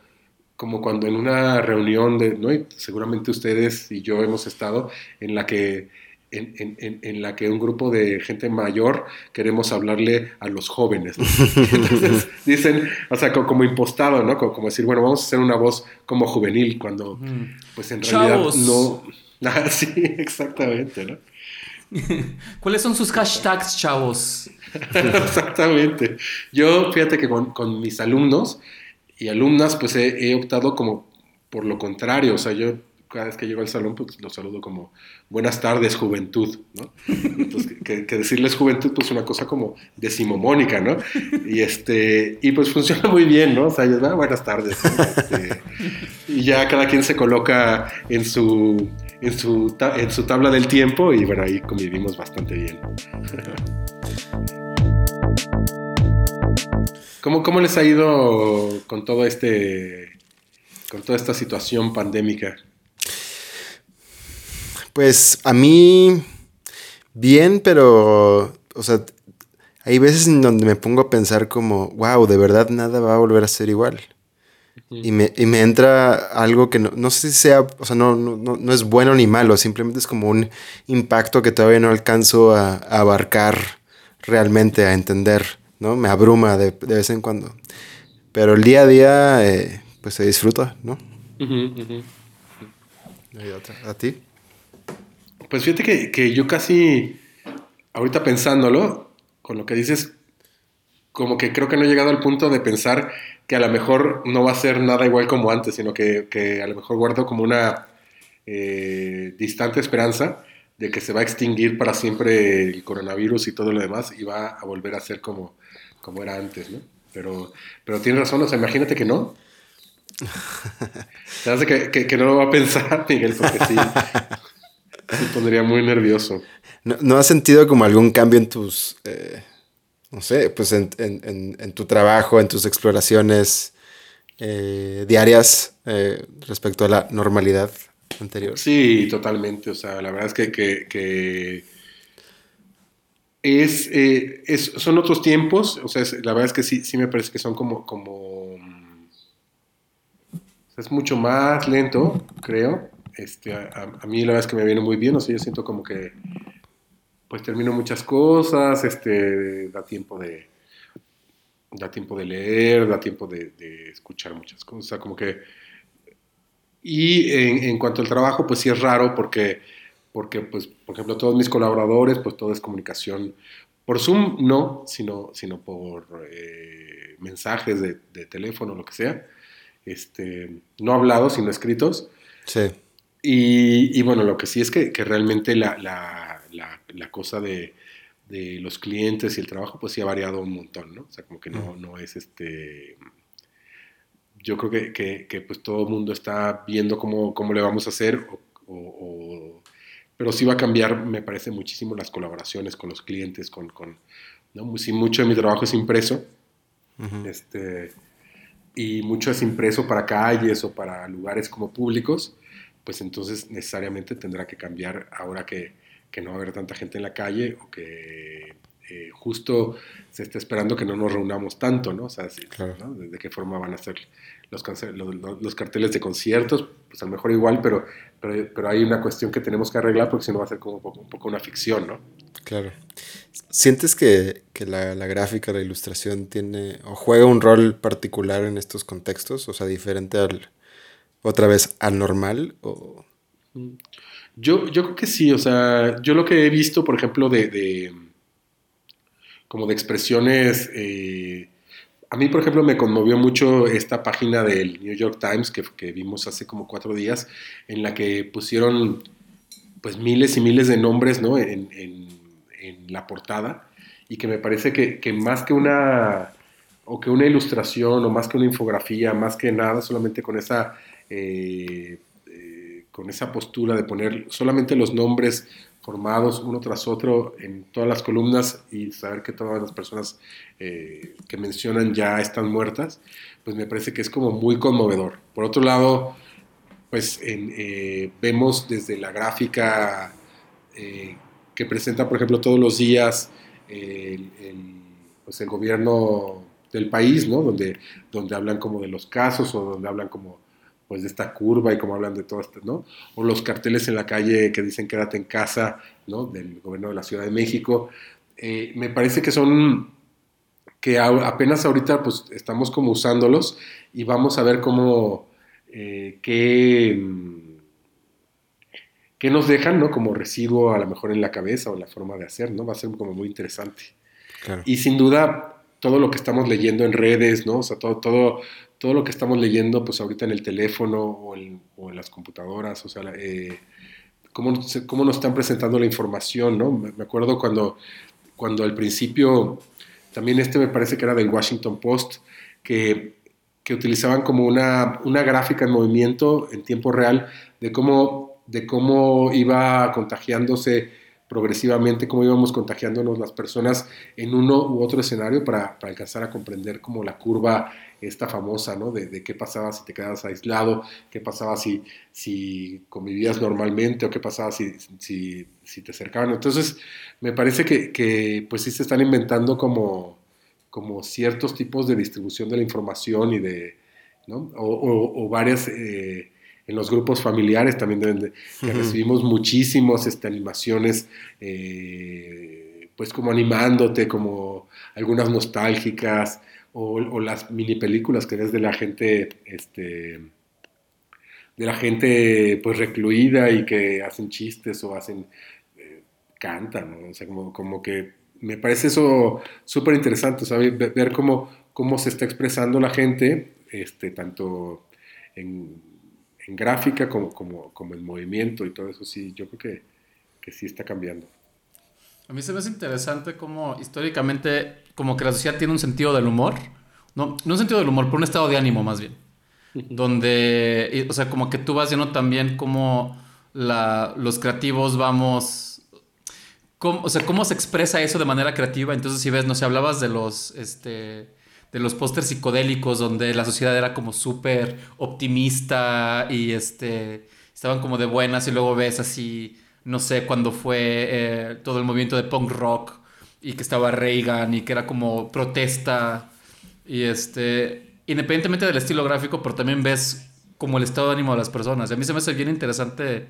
[SPEAKER 4] Como cuando en una reunión de, ¿no? Seguramente ustedes y yo hemos estado en la que en, en- en- la que un grupo de gente mayor queremos hablarle a los jóvenes. ¿no? Entonces dicen, o sea, co- como, impostado, ¿no? Como, como decir, bueno, vamos a hacer una voz como juvenil, cuando
[SPEAKER 3] Ujú.
[SPEAKER 4] pues en realidad no... Ah, sí, exactamente, ¿no?
[SPEAKER 3] ¿Cuáles son sus hashtags, chavos?
[SPEAKER 4] Exactamente. Yo, fíjate que con, con mis alumnos y alumnas, pues he, he optado como por lo contrario. O sea, yo cada vez que llego al salón, pues los saludo como buenas tardes, juventud, ¿no? Que, decirles juventud, pues una cosa como decimomónica, ¿no? Y este, y pues funciona muy bien, ¿no? O sea, ellos, "Ah, buenas tardes. Este, y ya cada quien se coloca en su, en su, en su tabla del tiempo y bueno, ahí convivimos bastante bien. ¿Cómo, ¿Cómo les ha ido con todo este, con toda esta situación pandémica?
[SPEAKER 2] Pues a mí bien, pero, o sea, hay veces en donde me pongo a pensar como, wow, de verdad nada va a volver a ser igual. Y me, y me entra algo que no, no sé si sea, o sea, no, no, no- no es bueno ni malo, simplemente es como un impacto que todavía no alcanzo a, a abarcar realmente, a entender, ¿no? Me abruma de, de vez en cuando. Pero el día a día, eh, pues se disfruta, ¿no? Otra. ¿A ti?
[SPEAKER 4] Pues fíjate que, que yo casi, ahorita pensándolo, con lo que dices, como que creo que no he llegado al punto de pensar que a lo mejor no va a ser nada igual como antes, sino que, que a lo mejor guardo como una eh, distante esperanza de que se va a extinguir para siempre el coronavirus y todo lo demás y va a volver a ser como, como era antes, ¿no? Pero, pero tienes razón, o sea, imagínate que no. Te hace que, que, que no lo va a pensar, Miguel, porque sí, me pondría muy nervioso.
[SPEAKER 2] ¿No, no has sentido como algún cambio en tus, eh, no sé, pues en, en- en- en tu trabajo, en tus exploraciones eh, diarias eh, respecto a la normalidad anterior?
[SPEAKER 4] Sí, totalmente. O sea, la verdad es que, que- que es, es- son otros tiempos. O sea, es- la verdad es que sí, sí me parece que son como, como mm, es mucho más lento, creo. Este, a, mí la verdad es que me viene muy bien. O sea, yo siento como que pues termino muchas cosas. Este, da tiempo de da tiempo de leer, da tiempo de, escuchar muchas cosas. Como que y en, en cuanto al trabajo, pues sí es raro porque, porque, pues, por ejemplo, todos mis colaboradores, pues todo es comunicación por Zoom, no, sino, sino por eh, mensajes de, de teléfono, lo que sea. este, no hablados, sino escritos.
[SPEAKER 2] Sí.
[SPEAKER 4] Y, y bueno, lo que sí es que, que realmente la, la, la, la cosa de, de, los clientes y el trabajo, pues sí ha variado un montón, ¿no? O sea, como que no, no es este... Yo creo que, que, que pues todo el mundo está viendo cómo, cómo le vamos a hacer, o, o, o, pero sí va a cambiar, me parece, muchísimo las colaboraciones con los clientes, con... con ¿no? Si mucho de mi trabajo es impreso, uh -huh. este, y mucho es impreso para calles o para lugares como públicos, pues entonces necesariamente tendrá que cambiar ahora que, que no va a haber tanta gente en la calle o que eh, justo se está esperando que no nos reunamos tanto, ¿no? O sea, claro. ¿no? ¿De, qué forma van a ser los, los, los, carteles de conciertos? Pues a lo mejor igual, pero, pero, pero, hay una cuestión que tenemos que arreglar porque si no va a ser como un poco, un poco una ficción, ¿no?
[SPEAKER 2] Claro. ¿Sientes que, que la, la, gráfica, la ilustración tiene o juega un rol particular en estos contextos? O sea, diferente al, otra vez, al normal? O...
[SPEAKER 4] Yo, yo creo que sí, o sea, yo lo que he visto, por ejemplo, de, de como de expresiones, eh, a mí, por ejemplo, me conmovió mucho esta página del New York Times que, que, vimos hace como cuatro días, en la que pusieron pues miles y miles de nombres, ¿no? En, en, en la portada, y que me parece que, que más que una o que una ilustración o más que una infografía, más que nada, solamente con esa eh, eh, con esa postura de poner solamente los nombres formados uno tras otro en todas las columnas y saber que todas las personas eh, que mencionan ya están muertas, pues me parece que es como muy conmovedor. Por otro lado, pues vemos desde la gráfica que presenta, por ejemplo, todos los días el, el, pues el gobierno del país, ¿no? Donde, donde hablan como de los casos o donde hablan como pues de esta curva y como hablan de todo esto, ¿no? O los carteles en la calle que dicen quédate en casa, ¿no? Del gobierno de la Ciudad de México. Eh, me parece que son, que apenas ahorita pues estamos como usándolos y vamos a ver cómo, eh, qué, qué nos dejan, ¿no? Como residuo a lo mejor en la cabeza o en la forma de hacer, ¿no? Va a ser como muy interesante. Claro. Y sin duda todo lo que estamos leyendo en redes, ¿no? O sea, todo, todo, todo lo que estamos leyendo, pues ahorita en el teléfono o en, las computadoras, o sea, eh, cómo, cómo, nos están presentando la información, ¿no? Me acuerdo cuando, cuando al principio, también este me parece que era del Washington Post, que, que utilizaban como una, una gráfica en movimiento en tiempo real de cómo, de cómo iba contagiándose progresivamente cómo íbamos contagiándonos las personas en uno u otro escenario para, para alcanzar a comprender como la curva esta famosa, ¿no? De, de, qué pasaba si te quedabas aislado, qué pasaba si, si convivías normalmente o qué pasaba si, si, si te acercaban. Entonces, me parece que, que, pues sí se están inventando como, como ciertos tipos de distribución de la información y de, ¿no? O, o, o varias... Eh, en los grupos familiares también deben de, que uh -huh. recibimos muchísimos este, animaciones, eh, pues como animándote, como algunas nostálgicas, o, las mini películas que ves de la gente, este, de la gente pues recluida y que hacen chistes o hacen, eh, cantan, o sea, como, como que me parece eso súper interesante. Ver cómo, cómo se está expresando la gente, este, tanto en en gráfica como, como, como en movimiento y todo eso, sí, yo creo que, que sí está cambiando.
[SPEAKER 3] A mí se me hace interesante cómo históricamente, como que la sociedad tiene un sentido del humor, no, no un sentido del humor, pero un estado de ánimo más bien, donde, o sea, como que tú vas viendo también cómo la, los creativos vamos, cómo, o sea, cómo se expresa eso de manera creativa, entonces si ves, no sé, hablabas de los, este de los pósters psicodélicos donde la sociedad era como súper optimista y este estaban como de buenas y luego ves así, no sé, cuando fue eh, todo el movimiento de punk rock y que estaba Reagan y que era como protesta y este, independientemente del estilo gráfico, pero también ves como el estado de ánimo de las personas. Y a mí se me hace bien interesante,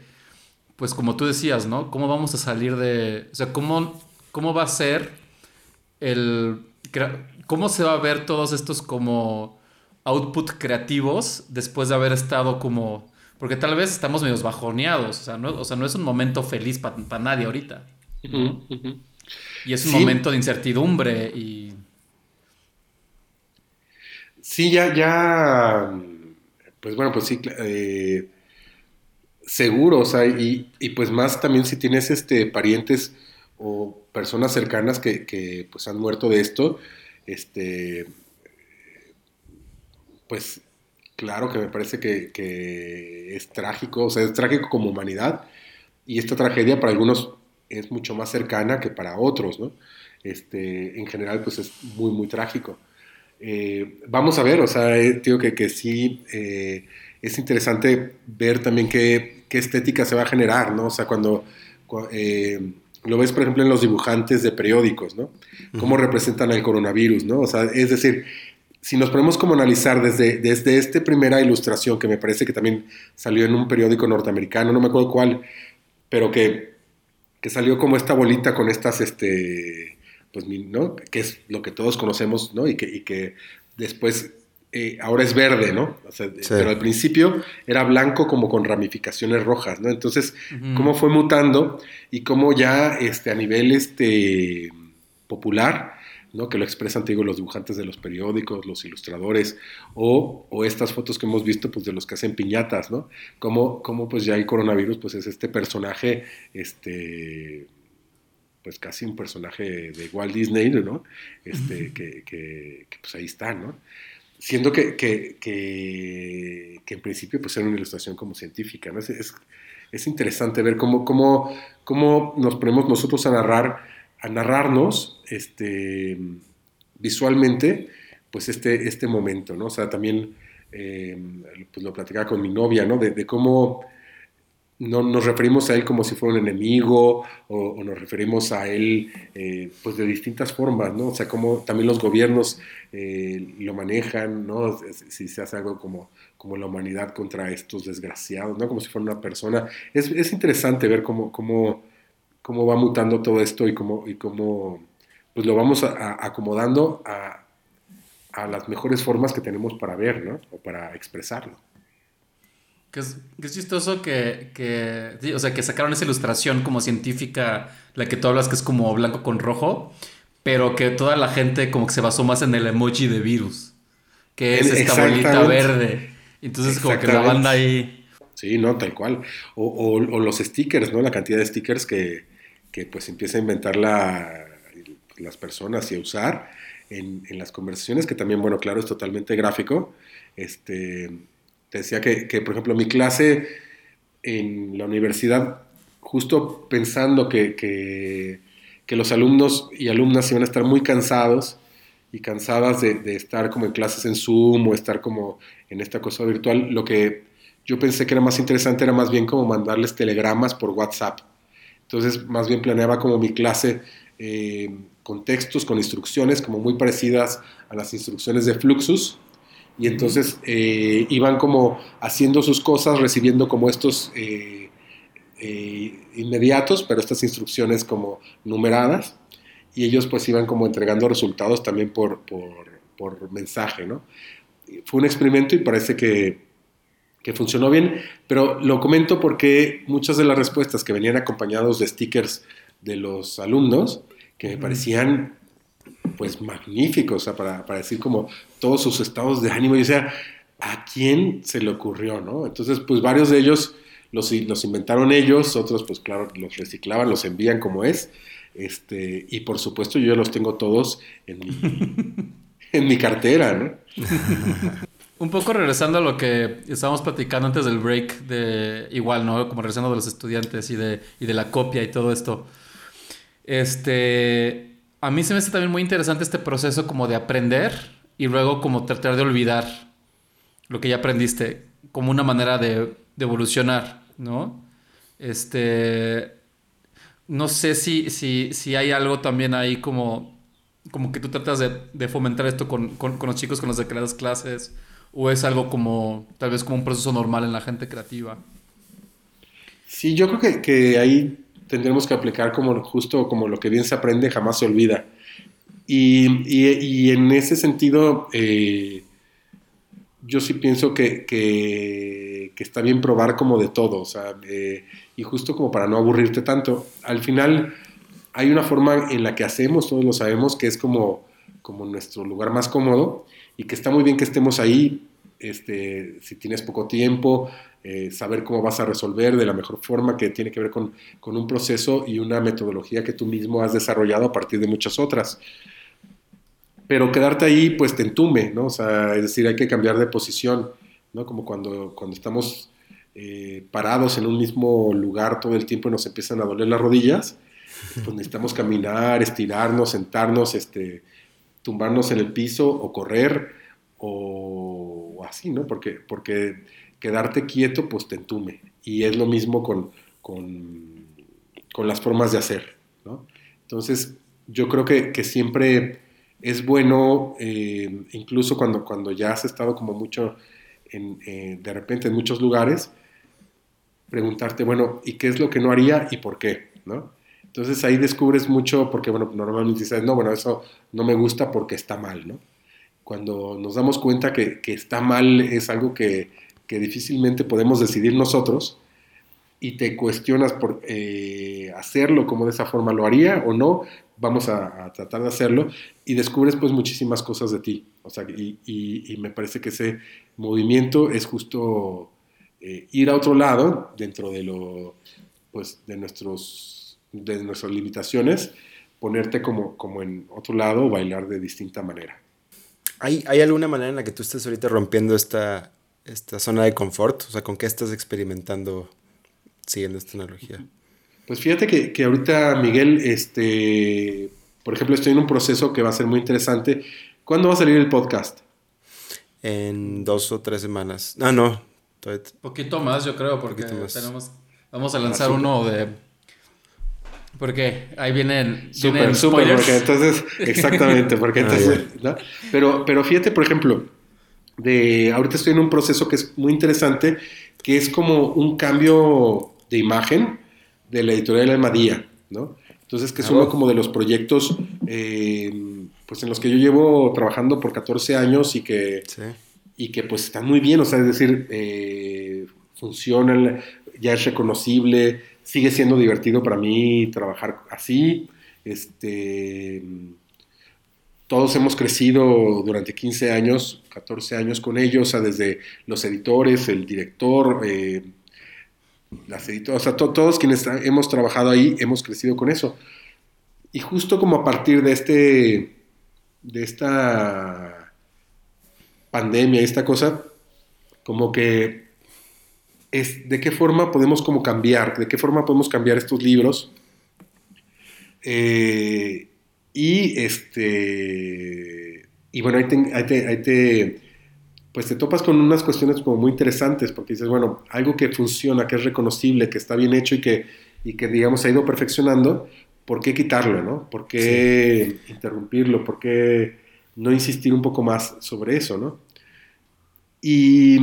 [SPEAKER 3] pues como tú decías, ¿no? ¿Cómo vamos a salir de, o sea, cómo, cómo va a ser el ¿Cómo se va a ver todos estos como output creativos después de haber estado como... Porque tal vez estamos medio bajoneados, o sea, no, o sea, no es un momento feliz para pa nadie ahorita. ¿no? Uh. Y es un sí. momento de incertidumbre y...
[SPEAKER 4] Sí, ya, ya, pues bueno, pues sí, eh, seguro, o sea, y, y, pues más también si tienes este, parientes o personas cercanas que, que pues han muerto de esto, este, pues claro que me parece que, que, es trágico, o sea, es trágico como humanidad, y esta tragedia para algunos es mucho más cercana que para otros, ¿no? Este, en general, pues es muy, muy trágico. Eh, vamos a ver, o sea, eh, digo que, que sí eh, es interesante ver también qué, qué, estética se va a generar, ¿no? O sea, cuando, eh, lo ves, por ejemplo, en los dibujantes de periódicos, ¿no? Cómo representan el coronavirus, ¿no? O sea, es decir, si nos ponemos como analizar desde, desde esta primera ilustración, que me parece que también salió en un periódico norteamericano, no me acuerdo cuál, pero que, que salió como esta bolita con estas, este, pues, ¿no? Que es lo que todos conocemos, ¿no? Y que, y que después, eh, ahora es verde, ¿no? O sea, sí. Pero al principio era blanco como con ramificaciones rojas, ¿no? Entonces, uh -huh. cómo fue mutando y cómo ya este, a nivel este, popular, ¿no? Que lo expresan, te digo, los dibujantes de los periódicos, los ilustradores, o, o, estas fotos que hemos visto, pues, de los que hacen piñatas, ¿no? Cómo, cómo pues, ya el coronavirus, pues, es este personaje, este pues casi un personaje de Walt Disney, ¿no? Este, que, que, que pues ahí está, ¿no? Siendo que, que, que, que, en principio pues era una ilustración como científica, ¿no? Es, es, es interesante ver cómo, cómo, cómo, nos ponemos nosotros a narrar, a narrarnos este, visualmente, pues este, este momento, ¿no? O sea, también eh, pues lo platicaba con mi novia, ¿no? De, cómo no nos referimos a él como si fuera un enemigo o, o nos referimos a él eh, pues de distintas formas, ¿no? O sea, como también los gobiernos eh, lo manejan, ¿no? Si se hace algo como, como la humanidad contra estos desgraciados, ¿no? Como si fuera una persona. Es, es interesante ver cómo, cómo, cómo, va mutando todo esto y cómo, y cómo pues lo vamos a, a acomodando a, a las mejores formas que tenemos para ver, ¿no? O para expresarlo.
[SPEAKER 3] Que es, que es chistoso que, que, o sea, que sacaron esa ilustración como científica, la que tú hablas que es como blanco con rojo, pero que toda la gente como que se basó más en el emoji de virus, que es esta bolita verde. Entonces como que la banda ahí...
[SPEAKER 4] Sí, no, tal cual. O, o, o, los stickers, ¿no? La cantidad de stickers que, que pues empieza a inventar la, las personas y a usar en, las conversaciones, que también, bueno, claro, es totalmente gráfico. Este te decía que, que, por ejemplo, mi clase en la universidad, justo pensando que, que, que, los alumnos y alumnas iban a estar muy cansados y cansadas de, de, estar como en clases en Zoom o estar como en esta cosa virtual, lo que yo pensé que era más interesante era más bien como mandarles telegramas por WhatsApp. Entonces, más bien planeaba como mi clase eh, con textos, con instrucciones como muy parecidas a las instrucciones de Fluxus, y entonces eh, iban como haciendo sus cosas, recibiendo como estos eh, eh, inmediatos, pero estas instrucciones como numeradas, y ellos pues iban como entregando resultados también por, por, por mensaje, ¿no? Fue un experimento y parece que, que, funcionó bien, pero lo comento porque muchas de las respuestas que venían acompañados de stickers de los alumnos, que me parecían pues magnífico, o sea, para, para, decir como todos sus estados de ánimo, y o sea, ¿a quién se le ocurrió, no? Entonces, pues varios de ellos los, los inventaron ellos, otros, pues claro, los reciclaban, los envían como es, este, y por supuesto yo los tengo todos en mi, en mi cartera, ¿no?
[SPEAKER 3] Un poco regresando a lo que estábamos platicando antes del break, de igual, ¿no? Como regresando de los estudiantes y de, y de la copia y todo esto. Este, a mí se me hace también muy interesante este proceso como de aprender y luego como tratar de olvidar lo que ya aprendiste como una manera de, de evolucionar, ¿no? Este, no sé si, si, si, hay algo también ahí como, como que tú tratas de, de fomentar esto con, con, con, los chicos con los que das clases o es algo como tal vez como un proceso normal en la gente creativa.
[SPEAKER 4] Sí, yo creo que, que ahí tendremos que aplicar como justo como lo que bien se aprende jamás se olvida. Y, y, en ese sentido, eh, yo sí pienso que, que, está bien probar como de todo, o sea, y justo como para no aburrirte tanto. Al final hay una forma en la que hacemos, todos lo sabemos, que es como, como nuestro lugar más cómodo y que está muy bien que estemos ahí este, si tienes poco tiempo, eh, saber cómo vas a resolver de la mejor forma, que tiene que ver con, con, un proceso y una metodología que tú mismo has desarrollado a partir de muchas otras. Pero quedarte ahí, pues te entume, ¿no? O sea, es decir, hay que cambiar de posición, ¿no? Como cuando, cuando estamos eh, parados en un mismo lugar todo el tiempo y nos empiezan a doler las rodillas, pues necesitamos caminar, estirarnos, sentarnos, este, tumbarnos en el piso o correr o, así, ¿no? Porque, porque quedarte quieto pues te entume. Y es lo mismo con, con, con las formas de hacer, ¿no? Entonces, yo creo que, que siempre es bueno, eh, incluso cuando, cuando ya has estado como mucho, eh, de repente en muchos lugares, preguntarte, bueno, ¿y qué es lo que no haría y por qué? ¿no? Entonces ahí descubres mucho, porque bueno, normalmente dices, no, bueno, eso no me gusta porque está mal, ¿no? Cuando nos damos cuenta que, que está mal es algo que, que, difícilmente podemos decidir nosotros y te cuestionas por eh, hacerlo como de esa forma lo haría o no, vamos a, tratar de hacerlo y descubres pues muchísimas cosas de ti. O sea, y, y, y me parece que ese movimiento es justo eh, ir a otro lado dentro de lo pues de nuestros de nuestras limitaciones ponerte como, como en otro lado o bailar de distinta manera
[SPEAKER 2] ¿Hay, ¿Hay alguna manera en la que tú estés ahorita rompiendo esta, esta zona de confort? O sea, ¿con qué estás experimentando siguiendo esta analogía?
[SPEAKER 4] Pues fíjate que, que ahorita, Miguel, este, por ejemplo, estoy en un proceso que va a ser muy interesante. ¿Cuándo va a salir el podcast?
[SPEAKER 2] En dos o tres semanas. Ah, no,
[SPEAKER 3] un poquito más, yo creo, porque tenemos, vamos a lanzar ah, uno de... Porque ahí vienen,
[SPEAKER 4] súper, súper, porque entonces, exactamente, porque ah, entonces, ¿no? pero, pero fíjate, por ejemplo, de, ahorita estoy en un proceso que es muy interesante, que es como un cambio de imagen de la editorial Almadía, ¿no? Entonces, que es ah, uno como de los proyectos, eh, pues en los que yo llevo trabajando por 14 años y que... Sí y que pues está muy bien, o sea, es decir, eh, funciona, ya es reconocible, sigue siendo divertido para mí trabajar así, este, todos hemos crecido durante 15 años, 14 años con ellos, o sea, desde los editores, el director, eh, las editoras, o sea, todos quienes hemos trabajado ahí hemos crecido con eso. Y justo como a partir de este, de esta pandemia, esta cosa, como que es de qué forma podemos como cambiar, de qué forma podemos cambiar estos libros. Eh, y este y bueno, ahí te, pues te topas con unas cuestiones como muy interesantes, porque dices, bueno, algo que funciona, que es reconocible, que está bien hecho y que, y que digamos, ha ido perfeccionando, ¿por qué quitarlo, no? ¿Por qué interrumpirlo? ¿Por qué no insistir un poco más sobre eso, ¿no? Y,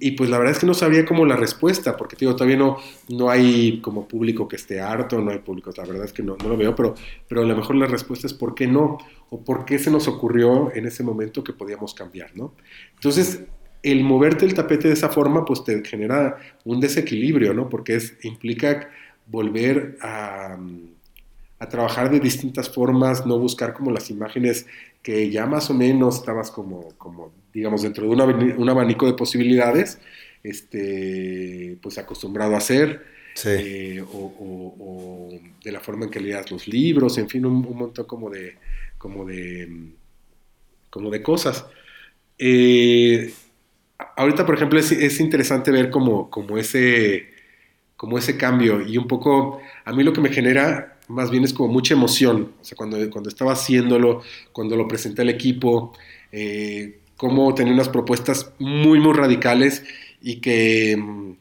[SPEAKER 4] y, pues la verdad es que no sabía como la respuesta, porque digo, todavía no, no hay como público que esté harto, no hay público, la verdad es que no, no, lo veo, pero, pero a lo mejor la respuesta es por qué no, o por qué se nos ocurrió en ese momento que podíamos cambiar, ¿no? Entonces, el moverte el tapete de esa forma, pues te genera un desequilibrio, ¿no? Porque es, implica volver a, a trabajar de distintas formas, no buscar como las imágenes que ya más o menos estabas como, como digamos, dentro de un abanico de posibilidades, este, pues acostumbrado a hacer, eh, o, de la forma en que leías los libros, en fin, un, montón como de, como de, como de cosas. Eh, ahorita, por ejemplo, es, es interesante ver como, como, ese, como ese cambio y un poco, a mí lo que me genera más bien es como mucha emoción. O sea, cuando, cuando estaba haciéndolo, cuando lo presenté al equipo, eh, cómo tenía unas propuestas muy, muy radicales y que mm,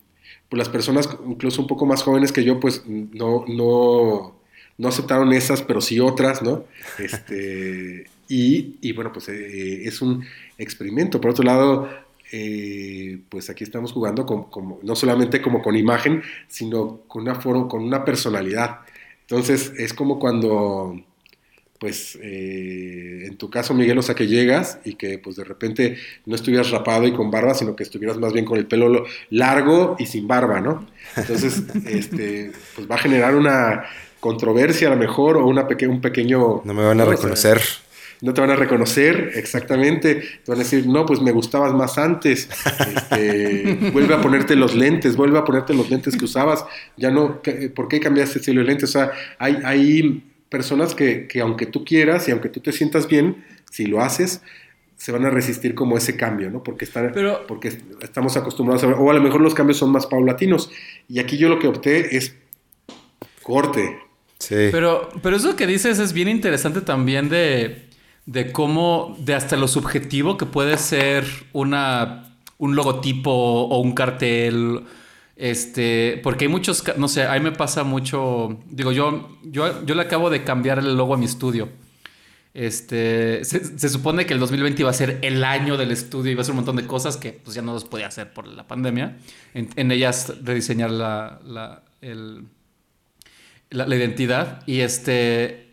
[SPEAKER 4] pues, las personas, incluso un poco más jóvenes que yo, pues no, no, no aceptaron esas, pero sí otras, ¿no? Este, y, y, bueno, pues eh, es un experimento. Por otro lado, eh, pues aquí estamos jugando con, no solamente como con imagen, sino con una, con una personalidad. Entonces es como cuando, pues eh, en tu caso Miguel, o sea que llegas y que pues de repente no estuvieras rapado y con barba, sino que estuvieras más bien con el pelo largo y sin barba, ¿no? Entonces, este, pues va a generar una controversia a lo mejor o una peque un pequeño...
[SPEAKER 2] No me van a reconocer.
[SPEAKER 4] No te van a reconocer exactamente, te van a decir, no, pues me gustabas más antes, este, vuelve a ponerte los lentes, vuelve a ponerte los lentes que usabas, ya no, ¿por qué cambiaste el estilo de lentes? O sea, hay, hay personas que, que aunque tú quieras y aunque tú te sientas bien, si lo haces, se van a resistir como ese cambio, ¿no? Porque, están, porque estamos acostumbrados a ver, o a lo mejor los cambios son más paulatinos. Y aquí yo lo que opté es corte.
[SPEAKER 3] Sí. Pero, pero eso que dices es bien interesante también de, de cómo, de hasta lo subjetivo que puede ser una, un logotipo o un cartel. Este, porque hay muchos, no sé, a mí me pasa mucho, digo, yo, yo, yo le acabo de cambiar el logo a mi estudio. Este, se, supone que el 2020 iba a ser el año del estudio, iba a ser un montón de cosas que pues, ya no los podía hacer por la pandemia. En, ellas rediseñar la, la, la, identidad. Y este.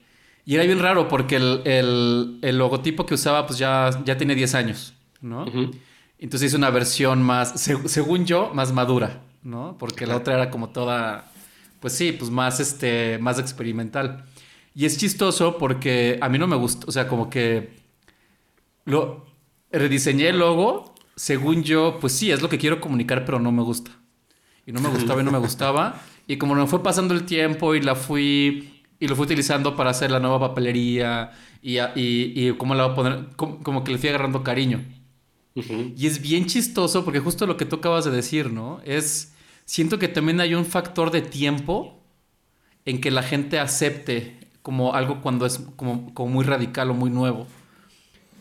[SPEAKER 3] Y era bien raro porque el, el, logotipo que usaba, pues ya, ya tiene 10 años, ¿no? Entonces hice una versión más, según yo, más madura, ¿no? Porque la otra era como toda, pues sí, pues más, este, más experimental. Y es chistoso porque a mí no me gusta, o sea, como que lo rediseñé el logo, según yo, pues sí, es lo que quiero comunicar, pero no me gusta. Y no me gustaba y no me gustaba. Y como me fue pasando el tiempo y la fui y lo fui utilizando para hacer la nueva papelería y, y, y cómo la voy a poner, como, que le fui agarrando cariño. Y es bien chistoso porque justo lo que tú acabas de decir, ¿no? Es, siento que también hay un factor de tiempo en que la gente acepte como algo cuando es como, como muy radical o muy nuevo.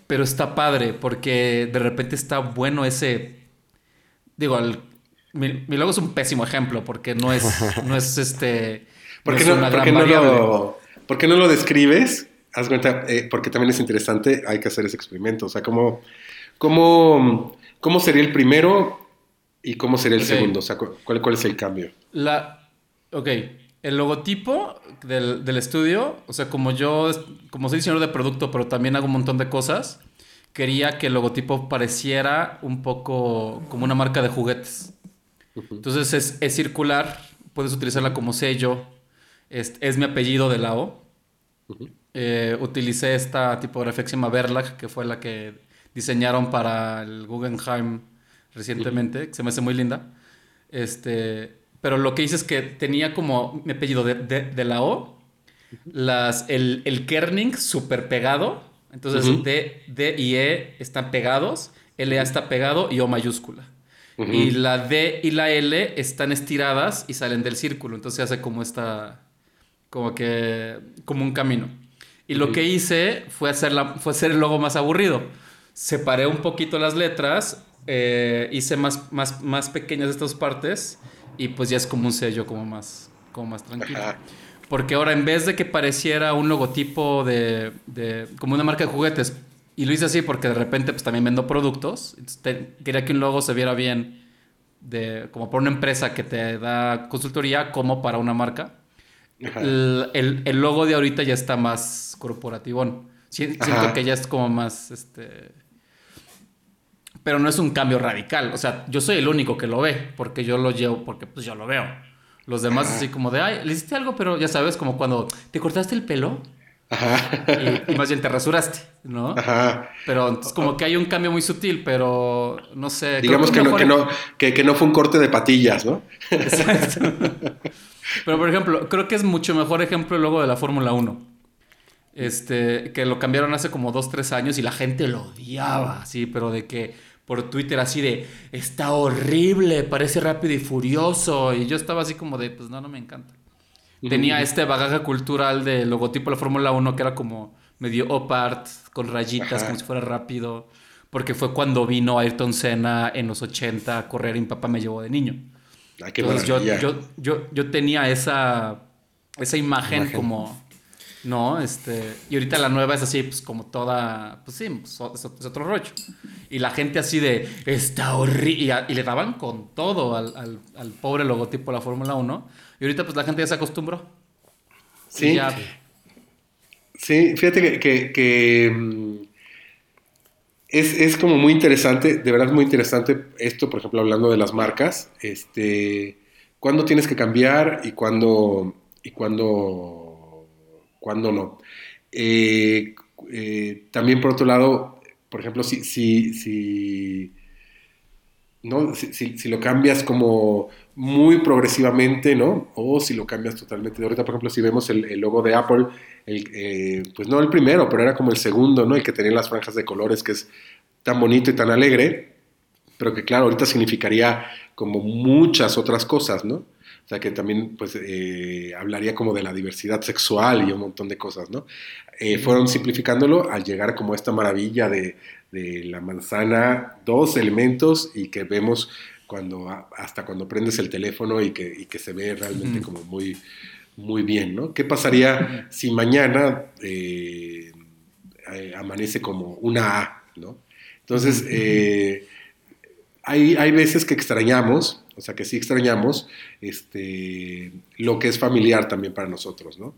[SPEAKER 3] Pero está padre porque de repente está bueno ese... Digo, mi, logo es un pésimo ejemplo porque no es, no es este...
[SPEAKER 4] ¿Por qué no, no, lo, ¿por qué no lo describes? Haz cuenta, eh, porque también es interesante, hay que hacer ese experimento. O sea, ¿cómo, cómo, cómo sería el primero y cómo sería el segundo? O sea, ¿cuál, ¿cuál es el cambio?
[SPEAKER 3] La... Ok, el logotipo del, estudio, o sea, como yo, como soy diseñador de producto, pero también hago un montón de cosas, quería que el logotipo pareciera un poco como una marca de juguetes. Entonces es, circular, puedes utilizarla como sello, es, es mi apellido de la O. Eh, utilicé esta tipografía que se llama Verlag, que fue la que diseñaron para el Guggenheim recientemente, que se me hace muy linda. Este, pero lo que hice es que tenía como mi apellido de, la O, las, el, el kerning súper pegado. Entonces D, D y E están pegados, L A está pegado y O mayúscula. Y la D y la L están estiradas y salen del círculo. Entonces se hace como esta, como que, como un camino. Y lo que hice fue hacer, la, fue hacer el logo más aburrido. Separé un poquito las letras, eh, hice más, más, más pequeñas estas partes y pues ya es como un sello como más, como más tranquilo. Porque ahora en vez de que pareciera un logotipo de, de, como una marca de juguetes, y lo hice así porque de repente pues también vendo productos, quería que un logo se viera bien de, como para una empresa que te da consultoría como para una marca. El, el, logo de ahorita ya está más corporativo. Siento que ya es como más, este pero no es un cambio radical. O sea, yo soy el único que lo ve, porque yo lo llevo, porque pues yo lo veo. Los demás así como de, ay, le hiciste algo, pero ya sabes, como cuando te cortaste el pelo. Ajá. Y, más bien te rasuraste, ¿no? Ajá. Pero es como que hay un cambio muy sutil, pero no sé.
[SPEAKER 4] Digamos que, no, que, no, que, no fue un corte de patillas, ¿no? Exacto.
[SPEAKER 3] Pero por ejemplo, creo que es mucho mejor ejemplo luego de la Fórmula 1. Este, que lo cambiaron hace como dos, tres años y la gente lo odiaba, sí, pero de que por Twitter así de, está horrible, parece rápido y furioso. Y yo estaba así como de, pues no, no me encanta. Tenía este bagaje cultural de logotipo de la Fórmula 1 que era como medio opart, con rayitas, como si fuera rápido. Porque fue cuando vino Ayrton Senna en los 80 a correr y mi papá me llevó de niño. Entonces yo, yo, yo, yo, tenía esa, esa imagen. como ¿no? Este, y ahorita la nueva es así, pues como toda, pues sí, pues, es, otro rollo. Y la gente así de, está horrible, y, le daban con todo al, pobre logotipo de la Fórmula 1. Y ahorita pues la gente ya se acostumbró.
[SPEAKER 4] Sí. Sí, fíjate que, mm, es, como muy interesante, de verdad muy interesante esto, por ejemplo, hablando de las marcas, este, cuándo tienes que cambiar y cuándo, y cuándo cuándo no. Eh, eh, también por otro lado, por ejemplo, si, si, si, ¿no? Si, si- lo cambias como muy progresivamente, ¿no? O si lo cambias totalmente. Ahorita, por ejemplo, si vemos el logo de Apple, el, eh, pues no el primero, pero era como el segundo, ¿no? El que tenía las franjas de colores, que es tan bonito y tan alegre, pero que claro, ahorita significaría como muchas otras cosas, ¿no? O sea, que también pues eh, hablaría como de la diversidad sexual y un montón de cosas, ¿no? Eh, fueron simplificándolo al llegar como a esta maravilla de, de la manzana, dos elementos y que vemos cuando hasta cuando prendes el teléfono y que, y que se ve realmente como muy, muy bien, ¿no? ¿Qué pasaría si mañana eh, eh, amanece como una A, ¿no? Entonces, eh, hay, hay veces que extrañamos, o sea, que sí extrañamos este, lo que es familiar también para nosotros, ¿no?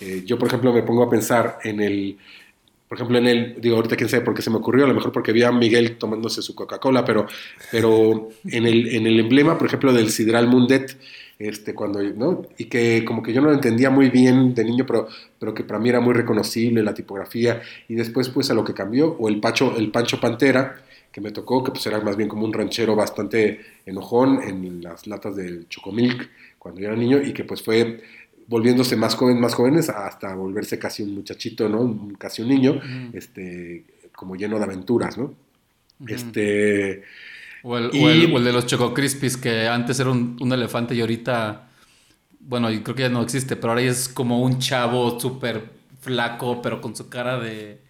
[SPEAKER 4] Eh, yo, por ejemplo, me pongo a pensar en el, por ejemplo, en el, digo, ahorita quién sabe por qué se me ocurrió, a lo mejor porque vi a Miguel tomándose su Coca-Cola, pero, pero en, el, en el emblema, por ejemplo, del Sidral Mundet, este, cuando, ¿no? Y que como que yo no lo entendía muy bien de niño, pero, pero que para mí era muy reconocible la tipografía, y después pues a lo que cambió, o el, Pacho, el Pancho Pantera, que me tocó, que pues era más bien como un ranchero bastante enojón en las latas del Chocomilk cuando yo era niño, y que pues fue volviéndose más joven, más jóvenes, hasta volverse casi un muchachito, ¿no? Un- Casi un niño, este, como lleno de aventuras, ¿no? Este,
[SPEAKER 3] O el,
[SPEAKER 4] Y-
[SPEAKER 3] o el- o el de los Choco Crispies, que antes era un, un elefante y ahorita, bueno, yo creo que ya no existe, pero ahora ya es como un chavo súper flaco, pero con su cara de...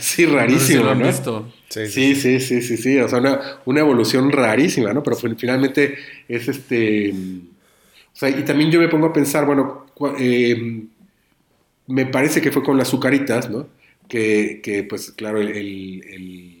[SPEAKER 4] sí,
[SPEAKER 3] no sé si
[SPEAKER 4] rarísimo,
[SPEAKER 3] lo han
[SPEAKER 4] ¿no?
[SPEAKER 3] visto.
[SPEAKER 2] Sí,
[SPEAKER 4] Sí, sí, sí, sí, sí, o sea, una, una evolución rarísima, ¿no? Pero fin- finalmente es este, o sea, y también yo me pongo a pensar, bueno, eh, me parece que fue con las azucaritas, ¿no? Que, que, pues claro, el, el-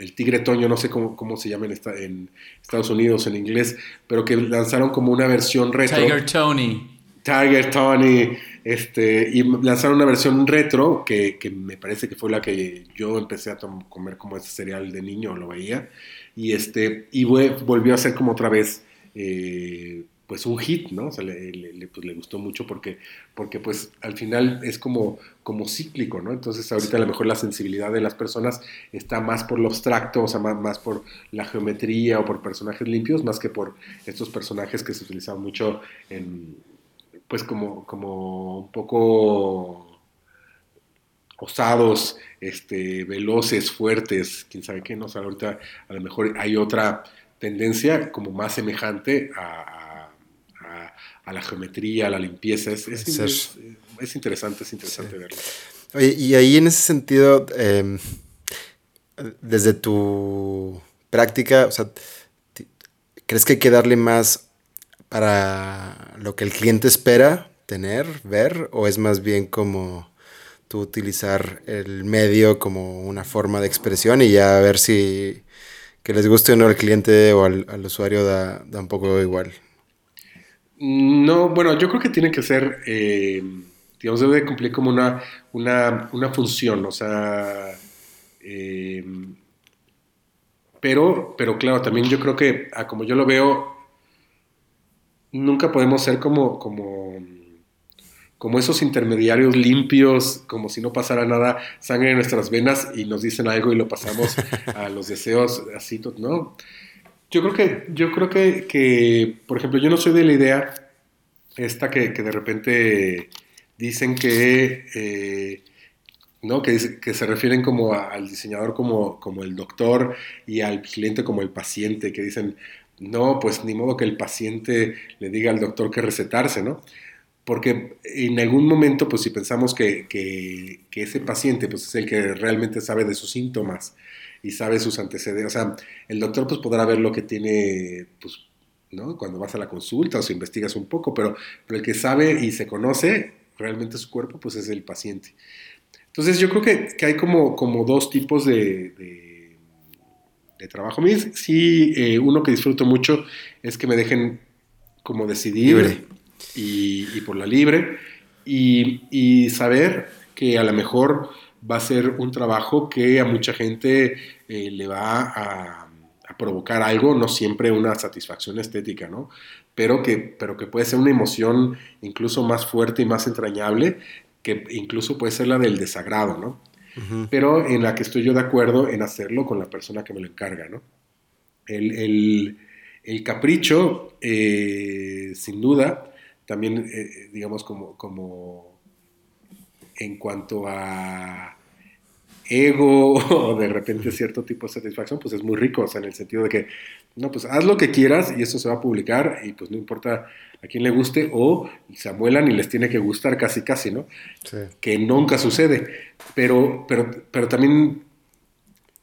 [SPEAKER 4] el- tigre toño, no sé cómo, cómo se llama en, esta- en Estados Unidos en inglés, pero que lanzaron como una versión retro.
[SPEAKER 3] Tiger Tony.
[SPEAKER 4] Tiger Tony, este, y lanzaron una versión retro que, que me parece que fue la que yo empecé a comer como ese cereal de niño, lo veía, y este, y volvió a ser como otra vez, eh, pues un hit, ¿no? O sea, le, pues, le gustó mucho porque, porque pues al final es como, como cíclico, ¿no? Entonces ahorita a lo mejor la sensibilidad de las personas está más por lo abstracto, o sea, más, más por la geometría o por personajes limpios, más que por estos personajes que se utilizaban mucho en, pues como, como un poco osados, este, veloces, fuertes, quién sabe qué, no sé, ahorita a lo mejor hay otra tendencia como más semejante a, a- la geometría, a la limpieza, es, es, es- es interesante, es interesante verlo.
[SPEAKER 2] Oye, y ahí en ese sentido, eh, desde tu práctica, o sea, ti- ¿crees que hay que darle más para lo que el cliente espera tener, ver, o es más bien como tú utilizar el medio como una forma de expresión y ya a ver si que les guste o no al cliente o al, al usuario da, da un poco igual?
[SPEAKER 4] No, bueno, yo creo que tiene que ser, eh, digamos, debe de cumplir como una, una, una función, o sea, eh, pero, pero claro, también yo creo que, a como yo lo veo, nunca podemos ser como, como, como esos intermediarios limpios, como si no pasara nada, sangre en nuestras venas y nos dicen algo y lo pasamos a los deseos así, ¿no? Yo creo que, yo creo que, que, por ejemplo, yo no soy de la idea esta que, que de repente dicen que, eh, ¿no? Que, que se refieren como al diseñador como, como el doctor y al cliente como el paciente, que dicen, no, pues ni modo que el paciente le diga al doctor qué recetarse, ¿no? Porque en algún momento, pues si pensamos que, que- que ese paciente pues, es el que realmente sabe de sus síntomas y sabe sus antecedentes, o sea, el doctor pues podrá ver lo que tiene, pues, ¿no? Cuando vas a la consulta o si investigas un poco, pero, pero el que sabe y se conoce realmente su cuerpo, pues es el paciente. Entonces yo creo que, que hay como, como dos tipos de, de, de trabajo. A mí sí, eh, uno que disfruto mucho es que me dejen como decidir
[SPEAKER 2] Libre.
[SPEAKER 4] Y, y por la libre y, y saber que a lo mejor va a ser un trabajo que a mucha gente eh, le va a, a provocar algo, no siempre una satisfacción estética, ¿no? Pero que, pero que puede ser una emoción incluso más fuerte y más entrañable, que incluso puede ser la del desagrado, ¿no? pero en la que estoy yo de acuerdo en hacerlo con la persona que me lo encarga, ¿no? El, capricho, eh, sin duda, también, eh, digamos, como, como en cuanto a ego o de repente cierto tipo de satisfacción, pues es muy rico, o sea, en el sentido de que, no, pues haz lo que quieras y eso se va a publicar y pues no importa a quién le guste o se amuelan y les tiene que gustar casi casi, ¿no? Que nunca sucede, pero, pero, pero también,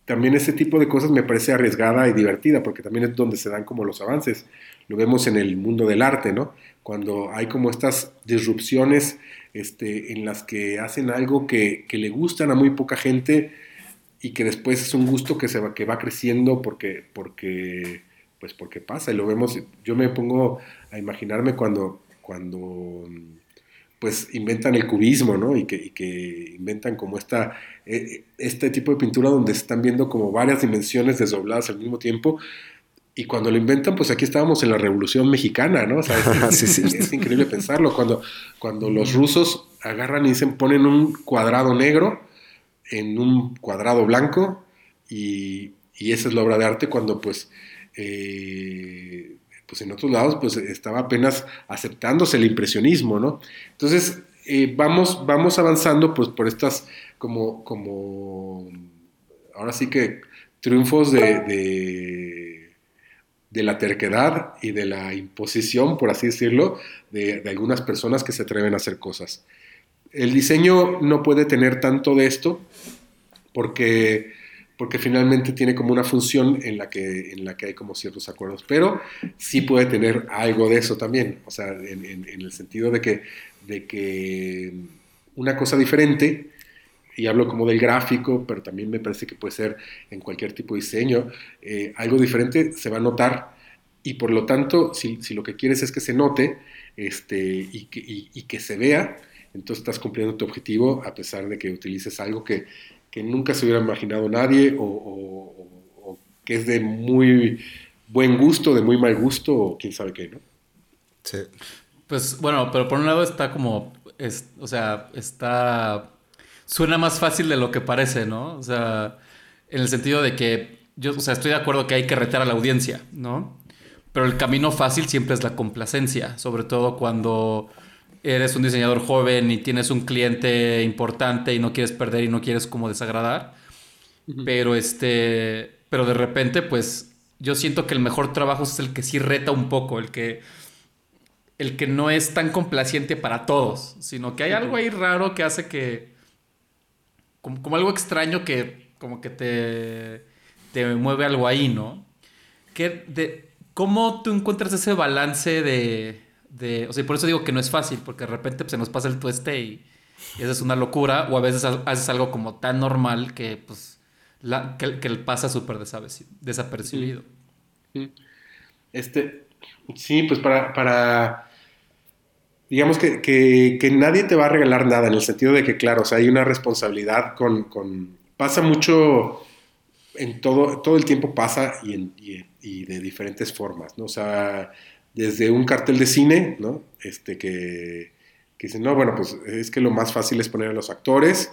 [SPEAKER 4] también ese tipo de cosas me parece arriesgada y divertida porque también es donde se dan como los avances. Lo vemos en el mundo del arte, ¿no? Cuando hay como estas disrupciones este, en las que hacen algo que, le gustan a muy poca gente y que después es un gusto que, se va, que va creciendo porque, porque, pues porque pasa y lo vemos. Yo me pongo a imaginarme cuando, cuando pues inventan el cubismo, ¿no? Y que, inventan como esta, e, este tipo de pintura donde se están viendo como varias dimensiones desdobladas al mismo tiempo y cuando lo inventan, pues aquí estábamos en la Revolución Mexicana, ¿no? es, increíble pensarlo. Cuando, cuando los rusos agarran y dicen, ponen un cuadrado negro en un cuadrado blanco y, esa es la obra de arte cuando pues, eh, pues en otros lados pues estaba apenas aceptándose el impresionismo, ¿no? Entonces eh, vamos, vamos avanzando pues por estas como, como ahora sí que triunfos de de la terquedad y de la imposición, por así decirlo, de, algunas personas que se atreven a hacer cosas. El diseño no puede tener tanto de esto porque, porque finalmente tiene como una función en la, que, en la que hay como ciertos acuerdos, pero sí puede tener algo de eso también, o sea, en, el sentido de que, de que una cosa diferente y hablo como del gráfico, pero también me parece que puede ser en cualquier tipo de diseño, eh, algo diferente se va a notar y por lo tanto, si, lo que quieres es que se note este, y, que, que se vea, entonces estás cumpliendo tu objetivo a pesar de que utilices algo que, nunca se hubiera imaginado nadie o, que es de muy buen gusto, de muy mal gusto o quién sabe qué, ¿no?
[SPEAKER 3] Sí. Pues bueno, pero por un lado está como, o sea, está suena más fácil de lo que parece, ¿no? O sea, en el sentido de que yo, o sea, estoy de acuerdo que hay que retar a la audiencia, ¿no? Pero el camino fácil siempre es la complacencia, sobre todo cuando eres un diseñador joven y tienes un cliente importante y no quieres perder y no quieres como desagradar. Pero este, pero de repente pues yo siento que el mejor trabajo es el que sí reta un poco, el que el que no es tan complaciente para todos, sino que hay algo ahí raro que hace que como, algo extraño que como que te, te mueve algo ahí, ¿no? Que de, ¿Cómo tú encuentras ese balance de, de, O sea, por eso digo que no es fácil, porque de repente pues, se nos pasa el tueste y, y esa es una locura, o a veces haces algo como tan normal que pues la, que, que pasa súper desapercibido.
[SPEAKER 4] Este, sí, pues para, para digamos que, que, nadie te va a regalar nada, en el sentido de que, claro, o sea, hay una responsabilidad con, con pasa mucho, en todo, todo el tiempo pasa y, en, y, de diferentes formas, ¿no? O sea, desde un cartel de cine, ¿no? Este que, que dice, no, bueno, pues es que lo más fácil es poner a los actores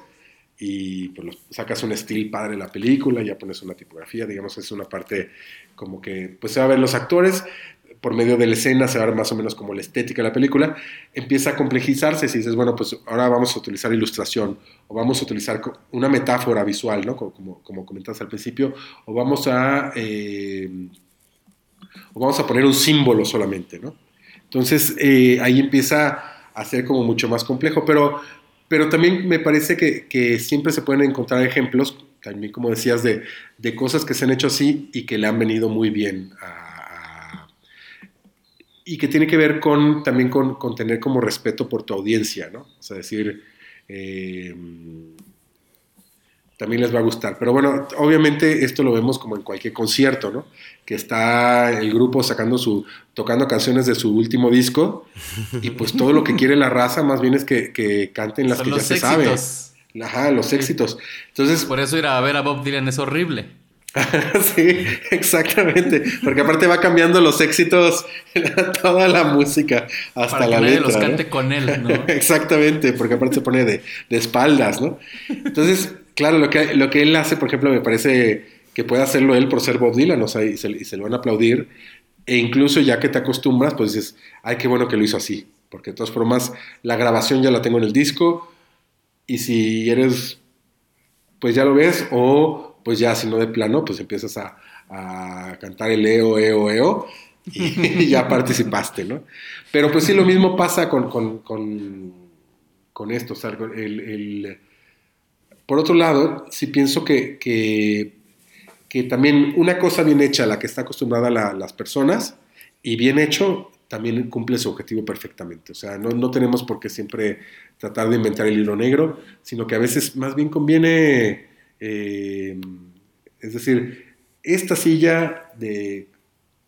[SPEAKER 4] y pues sacas un estilo padre de la película, ya pones una tipografía, digamos, es una parte como que, pues se va a ver los actores, por medio de la escena, se va a ver más o menos como la estética de la película, empieza a complejizarse si dices, bueno, pues ahora vamos a utilizar ilustración, o vamos a utilizar una metáfora visual, ¿no? Como, como, comentaste al principio, o vamos a, eh, o vamos a poner un símbolo solamente, ¿no? Entonces eh, ahí empieza a ser como mucho más complejo, pero, pero también me parece que, siempre se pueden encontrar ejemplos, también como decías, de, de, cosas que se han hecho así y que le han venido muy bien a y que tiene que ver con también con, tener como respeto por tu audiencia, ¿no? O sea, decir, eh, también les va a gustar. Pero bueno, obviamente esto lo vemos como en cualquier concierto, ¿no? Que está el grupo sacando su, tocando canciones de su último disco y pues todo lo que quiere la raza más bien es que, canten las que ya se saben. Ajá, los éxitos. Entonces...
[SPEAKER 3] Por eso ir a ver a Bob Dylan es horrible.
[SPEAKER 4] sí, exactamente. Porque aparte va cambiando los éxitos, toda la música, hasta Para que la letra.
[SPEAKER 3] los cante con él, ¿no?
[SPEAKER 4] exactamente, porque aparte se pone de, espaldas, ¿no? Entonces, claro, lo que, lo que él hace, por ejemplo, me parece que puede hacerlo él por ser Bob Dylan, o sea, y se, y se lo van a aplaudir. E incluso ya que te acostumbras, pues dices, ay, qué bueno que lo hizo así. Porque de todas formas, la grabación ya la tengo en el disco. Y si eres, pues ya lo ves. O pues ya, si no de plano, pues empiezas a, a cantar el EO, EO, EO. Y ya participaste, ¿no? Pero pues sí, lo mismo pasa con, con, con, con esto. O sea, el, el, por otro lado, sí pienso que, que que también una cosa bien hecha, la que está acostumbrada la, las personas, y bien hecho, también cumple su objetivo perfectamente. O sea, no, no, tenemos por qué siempre tratar de inventar el hilo negro, sino que a veces más bien conviene, eh, es decir, esta silla de,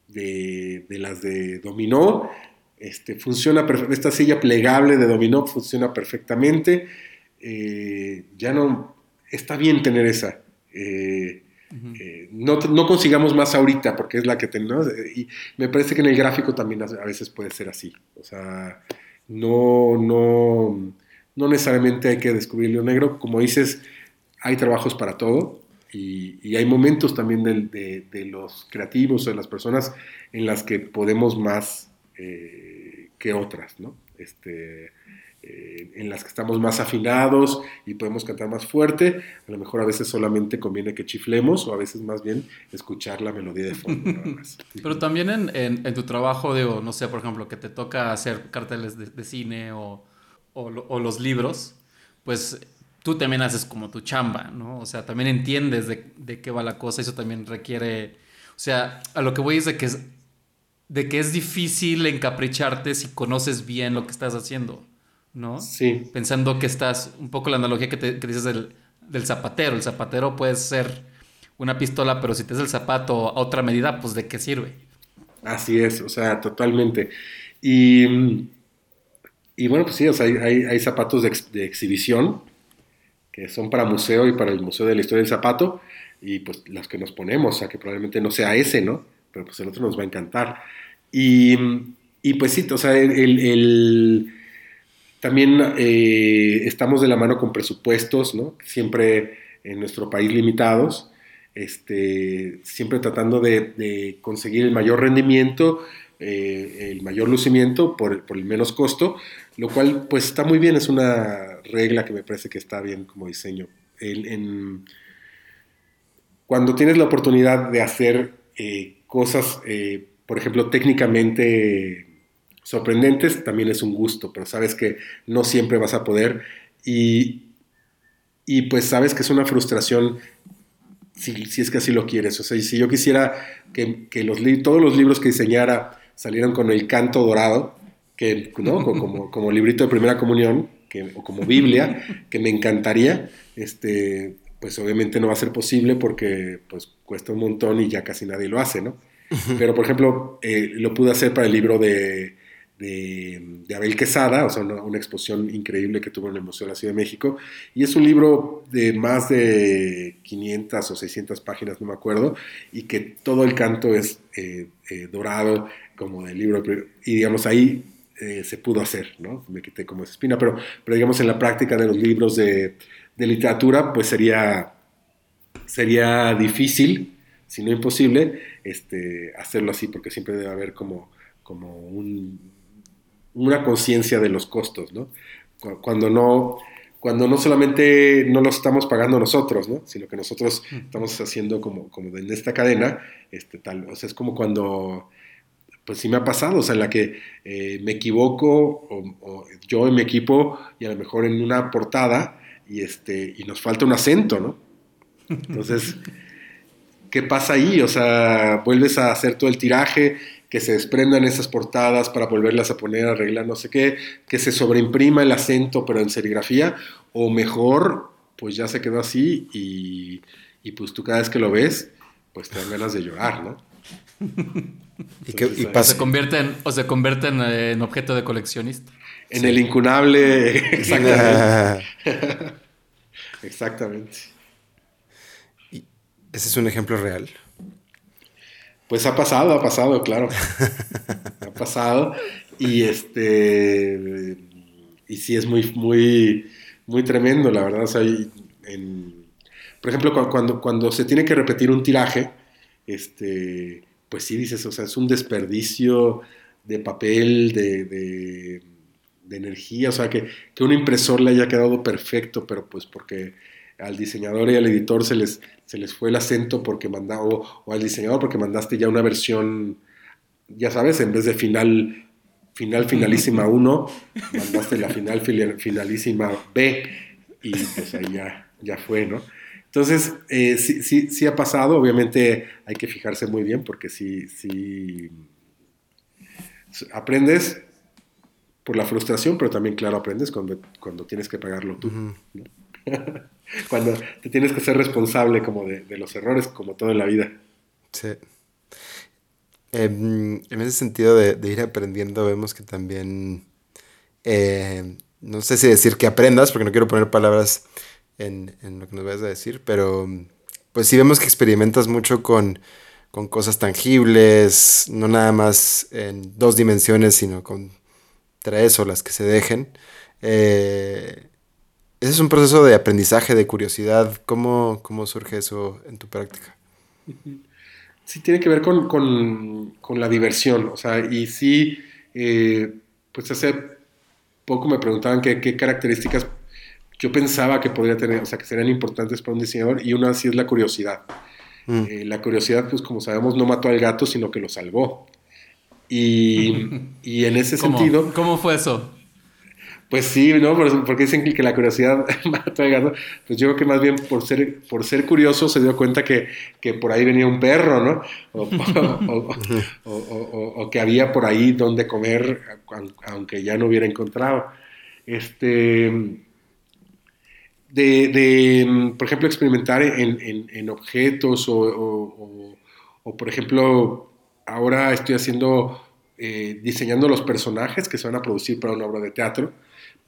[SPEAKER 4] de, de las de dominó, este, funciona esta silla plegable de dominó funciona perfectamente, eh, ya no, está bien tener esa. Eh, eh, no, no, consigamos más ahorita porque es la que tenemos. Y me parece que en el gráfico también a veces puede ser así. O sea, no, no, no necesariamente hay que descubrir lo negro. Como dices, hay trabajos para todo y, y hay momentos también de, de, de, los creativos o de las personas en las que podemos más eh, que otras, ¿no? Este, eh, en las que estamos más afinados y podemos cantar más fuerte. A lo mejor a veces solamente conviene que chiflemos o a veces más bien escuchar la melodía de fondo. Nada más.
[SPEAKER 3] Pero también en, en, en, tu trabajo, digo, no sé, por ejemplo, que te toca hacer carteles de, de cine o, o, o, los libros, pues tú también haces como tu chamba, ¿no? O sea, también entiendes de, de qué va la cosa, eso también requiere, o sea, a lo que voy es de que es, de que es difícil encapricharte si conoces bien lo que estás haciendo. ¿no?
[SPEAKER 4] Sí.
[SPEAKER 3] Pensando que estás, un poco la analogía que, te, que dices del, del, zapatero. El zapatero puede ser una pistola, pero si te es el zapato a otra medida, pues ¿de qué sirve?
[SPEAKER 4] Así es, o sea, totalmente. Y, y bueno, pues sí, o sea, hay, hay, zapatos de, ex, de, exhibición que son para museo y para el Museo de la Historia del Zapato, y pues los que nos ponemos, o sea, que probablemente no sea ese, ¿no? Pero pues el otro nos va a encantar. Y, y pues sí, o sea, el, también eh, estamos de la mano con presupuestos, ¿no? Siempre en nuestro país limitados, este, siempre tratando de, de conseguir el mayor rendimiento, eh, el mayor lucimiento por, por, el menos costo, lo cual pues está muy bien, es una regla que me parece que está bien como diseño. El, en, cuando tienes la oportunidad de hacer eh, cosas, eh, por ejemplo, técnicamente sorprendentes, también es un gusto, pero sabes que no siempre vas a poder y, y pues sabes que es una frustración si, si, es que así lo quieres. O sea, si yo quisiera que, que los todos los libros que diseñara salieran con el canto dorado, que, ¿no? como, como librito de primera comunión, que, o como Biblia, que me encantaría, este, pues obviamente no va a ser posible porque pues cuesta un montón y ya casi nadie lo hace, ¿no? Pero, por ejemplo, eh, lo pude hacer para el libro de de, de, Abel Quesada, o sea, una, una, exposición increíble que tuvo en el Museo de la Ciudad de México. Y es un libro de más de 500 o 600 páginas, no me acuerdo, y que todo el canto es eh, eh, dorado, como del libro. Y digamos, ahí eh, se pudo hacer, ¿no? Me quité como esa espina, pero, pero digamos, en la práctica de los libros de, de literatura, pues sería, sería difícil, si no imposible, este, hacerlo así, porque siempre debe haber como, como un una conciencia de los costos, ¿no? Cuando no, cuando no solamente no los estamos pagando nosotros, ¿no? Sino que nosotros estamos haciendo como, como en esta cadena, este, tal, o sea, es como cuando, pues sí me ha pasado, o sea, en la que eh, me equivoco, o, o, yo en mi equipo, y a lo mejor en una portada, y, este, y nos falta un acento, ¿no? Entonces, ¿qué pasa ahí? O sea, vuelves a hacer todo el tiraje, que se desprendan esas portadas para volverlas a poner, arreglar no sé qué, que se sobreimprima el acento pero en serigrafía, o mejor, pues ya se quedó así y, y pues tú cada vez que lo ves, pues te dan ganas de llorar, ¿no?
[SPEAKER 3] ¿Y, pasa? Se convierte en, o se convierte en, en objeto de coleccionista.
[SPEAKER 4] En sí. el incunable, exactamente. exactamente.
[SPEAKER 2] ¿Y ese es un ejemplo real?
[SPEAKER 4] Pues ha pasado, ha pasado, claro. ha pasado. Y este. Y sí es muy, muy, muy tremendo, la verdad. O sea, en, por ejemplo, cu- cuando, cuando se tiene que repetir un tiraje, este, pues sí dices, o sea, es un desperdicio de papel, de, de- de energía, o sea, que, que un impresor le haya quedado perfecto, pero pues porque al diseñador y al editor se les, se les fue el acento porque manda, o, o al diseñador porque mandaste ya una versión, ya sabes, en vez de final, final finalísima 1, mandaste la final finalísima B y pues ahí ya, ya fue, ¿no? Entonces, eh, sí, sí, sí ha pasado, obviamente hay que fijarse muy bien porque sí, sí aprendes por la frustración, pero también, claro, aprendes cuando, cuando tienes que pagarlo tú. ¿no? cuando te tienes que ser responsable como de, de los errores, como todo en la vida.
[SPEAKER 2] Sí. Em, en ese sentido de, de ir aprendiendo, vemos que también, eh, no sé si decir que aprendas, porque no quiero poner palabras en, en lo que nos vayas a decir, pero pues sí vemos que experimentas mucho con, con cosas tangibles, no nada más en dos dimensiones, sino con tres o las que se dejen. Eh, ese es un proceso de aprendizaje, de curiosidad. ¿Cómo, cómo surge eso en tu práctica?
[SPEAKER 4] Sí, tiene que ver con, con, con la diversión, o sea, y sí, eh, pues hace poco me preguntaban qué, qué, características yo pensaba que podría tener, o sea, que serían importantes para un diseñador, y una sí es la curiosidad. Mm. Eh, la curiosidad, pues como sabemos, no mató al gato, sino que lo salvó. Y, y en ese
[SPEAKER 3] ¿Cómo?
[SPEAKER 4] sentido...
[SPEAKER 3] ¿Cómo fue eso?
[SPEAKER 4] Pues sí, ¿no? Porque dicen que la curiosidad mató al gato. Pues yo creo que más bien por ser, por ser curioso se dio cuenta que, que por ahí venía un perro, ¿no? O, o, o, o, que había por ahí donde comer, aunque ya no hubiera encontrado. Este, de, de por ejemplo, experimentar en, en, en objetos o, por ejemplo, ahora estoy haciendo, eh, diseñando los personajes que se van a producir para una obra de teatro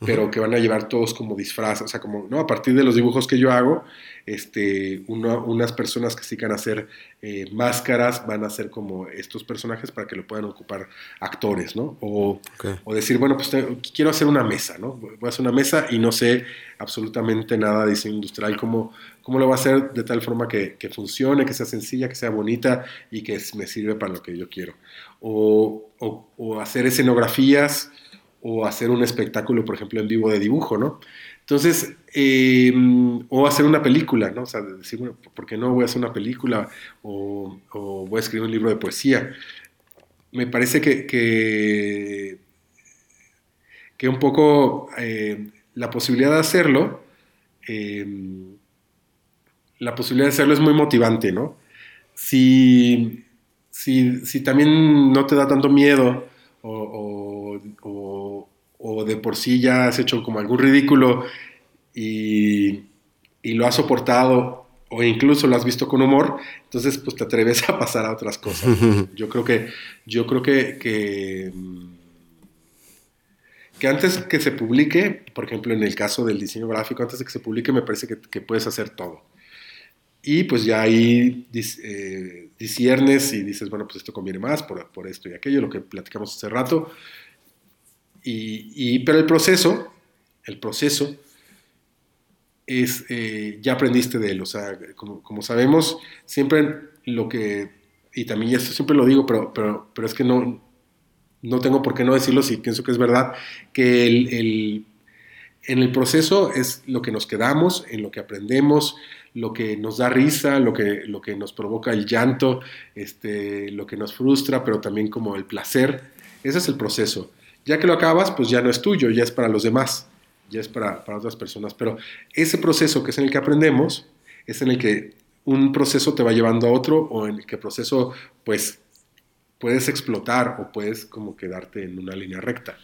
[SPEAKER 4] pero que van a llevar todos como disfraz, o sea, como, ¿no? A partir de los dibujos que yo hago, este, uno, unas personas que sí van a hacer eh, máscaras van a hacer como estos personajes para que lo puedan ocupar actores, ¿no? O, okay. o decir, bueno, pues te, quiero hacer una mesa, ¿no? Voy a hacer una mesa y no sé absolutamente nada de diseño industrial, cómo, cómo lo voy a hacer de tal forma que, que, funcione, que sea sencilla, que sea bonita y que me sirve para lo que yo quiero. O, o, o hacer escenografías o hacer un espectáculo, por ejemplo, en vivo de dibujo, ¿no? Entonces, eh, o hacer una película, ¿no? O sea, decir, bueno, ¿por qué no voy a hacer una película o, voy a escribir un libro de poesía? Me parece que, que, un poco eh, la posibilidad de hacerlo, eh, la posibilidad de hacerlo es muy motivante, ¿no? Si, si, si también no te da tanto miedo o, o, o, de por sí ya has hecho como algún ridículo y, y, lo has soportado o incluso lo has visto con humor, entonces pues te atreves a pasar a otras cosas. Yo creo que, yo creo que, que, que, antes que se publique, por ejemplo en el caso del diseño gráfico, antes de que se publique me parece que, que puedes hacer todo. Y pues ya ahí eh, disiernes y dices, bueno, pues esto conviene más por, por, esto y aquello, lo que platicamos hace rato. Y, y pero el proceso, el proceso es, eh, ya aprendiste de él, o sea, como, como, sabemos, siempre lo que, y también esto siempre lo digo, pero, pero, pero es que no, no tengo por qué no decirlo si pienso que es verdad, que el, el, en el proceso es lo que nos quedamos, en lo que aprendemos, lo que nos da risa, lo que, lo que nos provoca el llanto, este, lo que nos frustra, pero también como el placer. Ese es el proceso. Ya que lo acabas, pues ya no es tuyo, ya es para los demás, ya es para, para otras personas. Pero ese proceso que es en el que aprendemos, es en el que un proceso te va llevando a otro o en el que proceso, pues, puedes explotar o puedes como quedarte en una línea recta.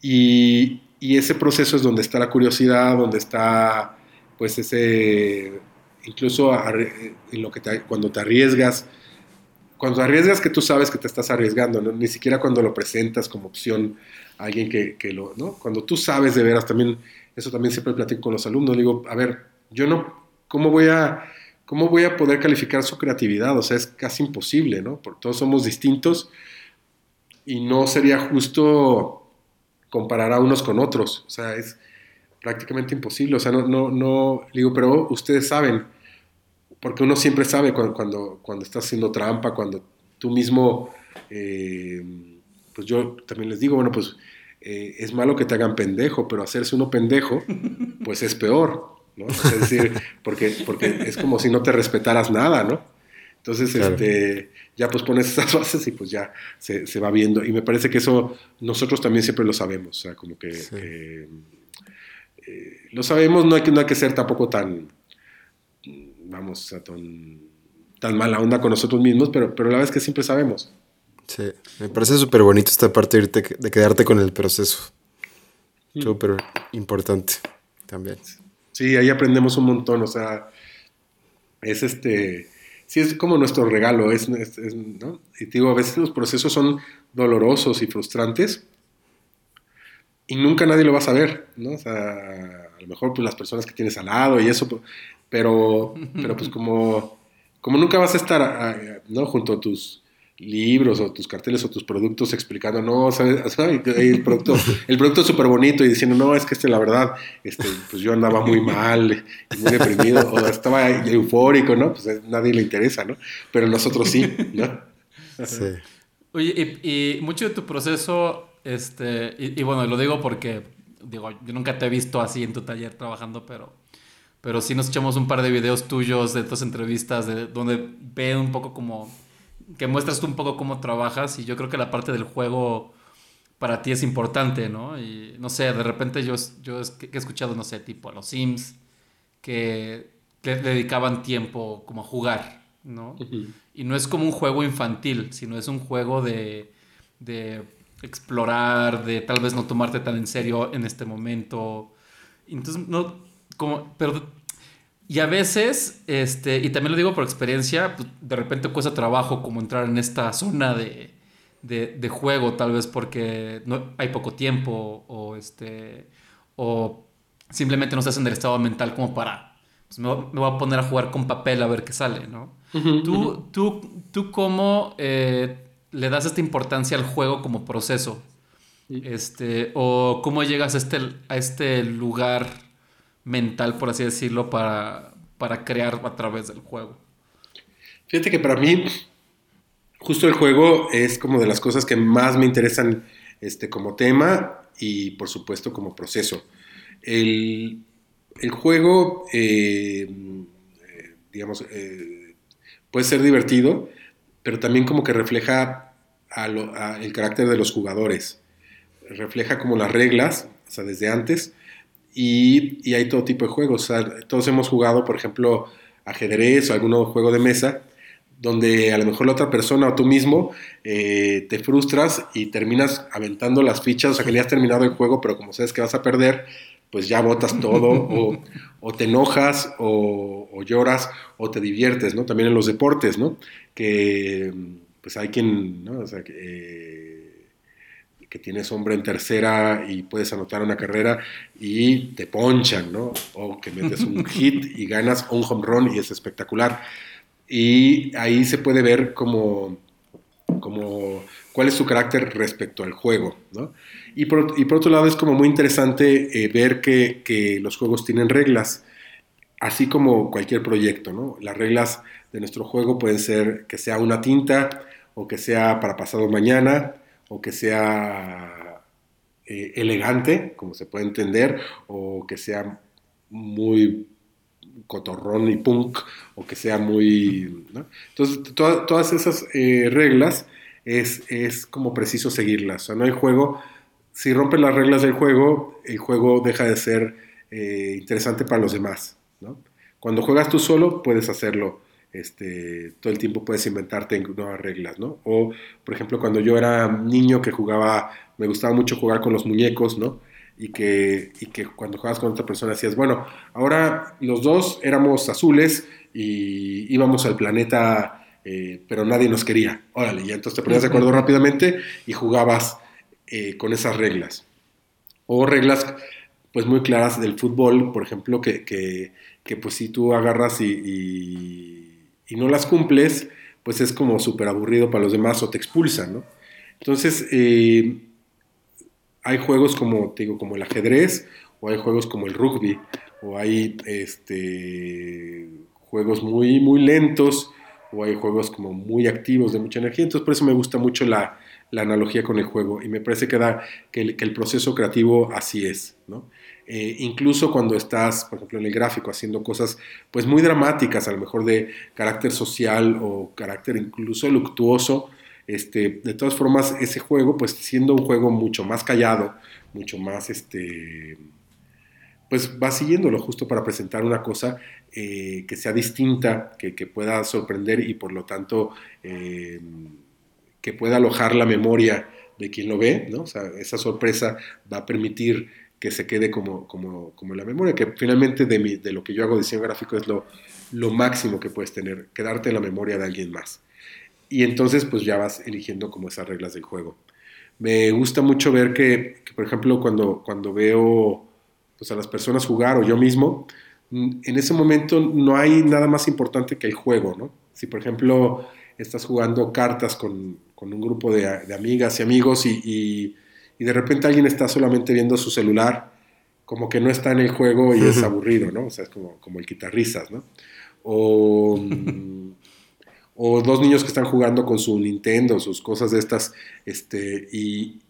[SPEAKER 4] Y, y ese proceso es donde está la curiosidad, donde está pues ese, incluso cuando te arriesgas, cuando te arriesgas que tú sabes que te estás arriesgando, ni siquiera cuando lo presentas como opción a alguien que, que, lo, ¿no? Cuando tú sabes de veras, también, eso también siempre platico con los alumnos, digo, a ver, yo no, ¿cómo voy a, cómo voy a poder calificar su creatividad? O sea, es casi imposible, ¿no? Porque todos somos distintos y no sería justo comparar a unos con otros, o sea, es prácticamente imposible. O sea, no, no, no, digo, pero ustedes saben, porque uno siempre sabe cuando, cuando, cuando estás haciendo trampa, cuando tú mismo, eh, pues yo también les digo, bueno, pues eh, es malo que te hagan pendejo, pero hacerse uno pendejo, pues es peor, ¿no? es decir, porque, porque es como si no te respetaras nada, ¿no? Entonces, este, ya pues pones esas bases y pues ya se, se, va viendo. Y me parece que eso nosotros también siempre lo sabemos, o sea, como que, sí. eh, lo sabemos, no hay, que, no hay que ser tampoco tan, vamos, tan, tan mala onda con nosotros mismos, pero, pero la verdad es que siempre sabemos.
[SPEAKER 2] Sí, me parece súper bonito esta parte de, irte, de, quedarte con el proceso. Mm. Súper importante también.
[SPEAKER 4] Sí, ahí aprendemos un montón, o sea, es este, sí es como nuestro regalo, es, ¿no? Y te digo, a veces los procesos son dolorosos y frustrantes y nunca nadie lo va a saber, ¿no? O sea, a lo mejor pues las personas que tienes al lado y eso, pero, pero pues como, como nunca vas a estar, ¿no? Junto a tus libros o tus carteles o tus productos explicando, no, ¿sabes? El producto, el producto es súper bonito y diciendo, no, es que este, la verdad, este, pues yo andaba muy mal, muy deprimido, o estaba eufórico, ¿no? Pues a nadie le interesa, ¿no? Pero nosotros sí, ¿no?
[SPEAKER 2] Sí.
[SPEAKER 3] Oye, y, y mucho de tu proceso, este, y, y, bueno, lo digo porque, digo, yo nunca te he visto así en tu taller trabajando, pero, pero sí nos echamos un par de videos tuyos de tus entrevistas, de, donde ve un poco como que muestras tú un poco cómo trabajas y yo creo que la parte del juego para ti es importante, ¿no? Y no sé, de repente yo, yo he escuchado, no sé, tipo a los Sims, que, dedicaban tiempo como a jugar, ¿no? Uh -huh. Y no es como un juego infantil, sino es un juego de, de explorar, de tal vez no tomarte tan en serio en este momento. Entonces, no, como, pero y a veces, este, y también lo digo por experiencia, pues, de repente cuesta trabajo como entrar en esta zona de, de, de, juego, tal vez porque no, hay poco tiempo o, este, o simplemente no estás en el estado mental como para, pues me, voy, me voy a poner a jugar con papel a ver qué sale, ¿no? Uh -huh, ¿Tú, uh -huh. ¿Tú, tú, cómo eh, le das esta importancia al juego como proceso? Sí. Este, ¿O cómo llegas a este, a este lugar mental, por así decirlo, para, para crear a través del juego.
[SPEAKER 4] Fíjate que para mí, justo el juego es como de las cosas que más me interesan este, como tema y por supuesto como proceso. El, el juego, eh, digamos, eh, puede ser divertido, pero también como que refleja a lo, el carácter de los jugadores. Refleja como las reglas, o sea, desde antes, y, y, hay todo tipo de juegos. O sea, todos hemos jugado, por ejemplo, ajedrez o algún juego de mesa, donde a lo mejor la otra persona o tú mismo eh, te frustras y terminas aventando las fichas, o sea, que ya has terminado el juego, pero como sabes que vas a perder, pues ya botas todo, o, o, te enojas, o, o, lloras, o te diviertes, ¿no? También en los deportes, ¿no? Que pues hay quien, ¿no? O sea, que, eh, que tienes hombre en tercera y puedes anotar una carrera y te ponchan, ¿no? O que metes un hit y ganas un home run y es espectacular. Y ahí se puede ver como, como cuál es su carácter respecto al juego, ¿no? Y por, y por otro lado es como muy interesante eh, ver que, que, los juegos tienen reglas, así como cualquier proyecto, ¿no? Las reglas de nuestro juego pueden ser que sea una tinta o que sea para pasado mañana, o que sea eh, elegante, como se puede entender, o que sea muy cotorrón y punk, o que sea muy... Entonces, to todas esas eh, reglas es, es, como preciso seguirlas. O sea, no hay juego... Si rompen las reglas del juego, el juego deja de ser eh, interesante para los demás. Cuando juegas tú solo, puedes hacerlo este, todo el tiempo puedes inventarte nuevas reglas, ¿no? O, por ejemplo, cuando yo era niño que jugaba, me gustaba mucho jugar con los muñecos, ¿no? Y que, y que cuando jugabas con otra persona decías, bueno, ahora los dos éramos azules y íbamos al planeta, eh, pero nadie nos quería. Órale, y entonces te ponías de acuerdo rápidamente y jugabas eh, con esas reglas. O reglas, pues muy claras del fútbol, por ejemplo, que, que, que pues si tú agarras y, y y no las cumples, pues es como súper aburrido para los demás o te expulsan, ¿no? Entonces, eh, hay juegos como, digo, como el ajedrez o hay juegos como el rugby, o hay este, juegos muy, muy lentos, o hay juegos como muy activos de mucha energía. Entonces, por eso me gusta mucho la, la analogía con el juego y me parece que, da, el, que el proceso creativo así es, ¿no? Eh, incluso cuando estás, por ejemplo, en el gráfico haciendo cosas pues muy dramáticas, a lo mejor de carácter social o carácter incluso luctuoso, este, de todas formas ese juego pues siendo un juego mucho más callado, mucho más este, pues va siguiéndolo justo para presentar una cosa eh, que sea distinta, que, pueda sorprender y por lo tanto eh, que pueda alojar la memoria de quien lo ve, ¿no? O sea, esa sorpresa va a permitir que se quede como, como, como la memoria, que finalmente de, mi, de lo que yo hago diseño gráfico es lo, lo máximo que puedes tener, quedarte en la memoria de alguien más. Y entonces pues ya vas eligiendo como esas reglas del juego. Me gusta mucho ver que, por ejemplo, cuando, cuando veo pues, a las personas jugar o yo mismo, en ese momento no hay nada más importante que el juego, ¿no? Si por ejemplo estás jugando cartas con, con un grupo de, de, amigas y amigos y y de repente alguien está solamente viendo su celular, como que no está en el juego y es aburrido, ¿no? O sea, es como, como el quitarrisas, ¿no? O, o, dos niños que están jugando con su Nintendo, sus cosas de estas, este, y,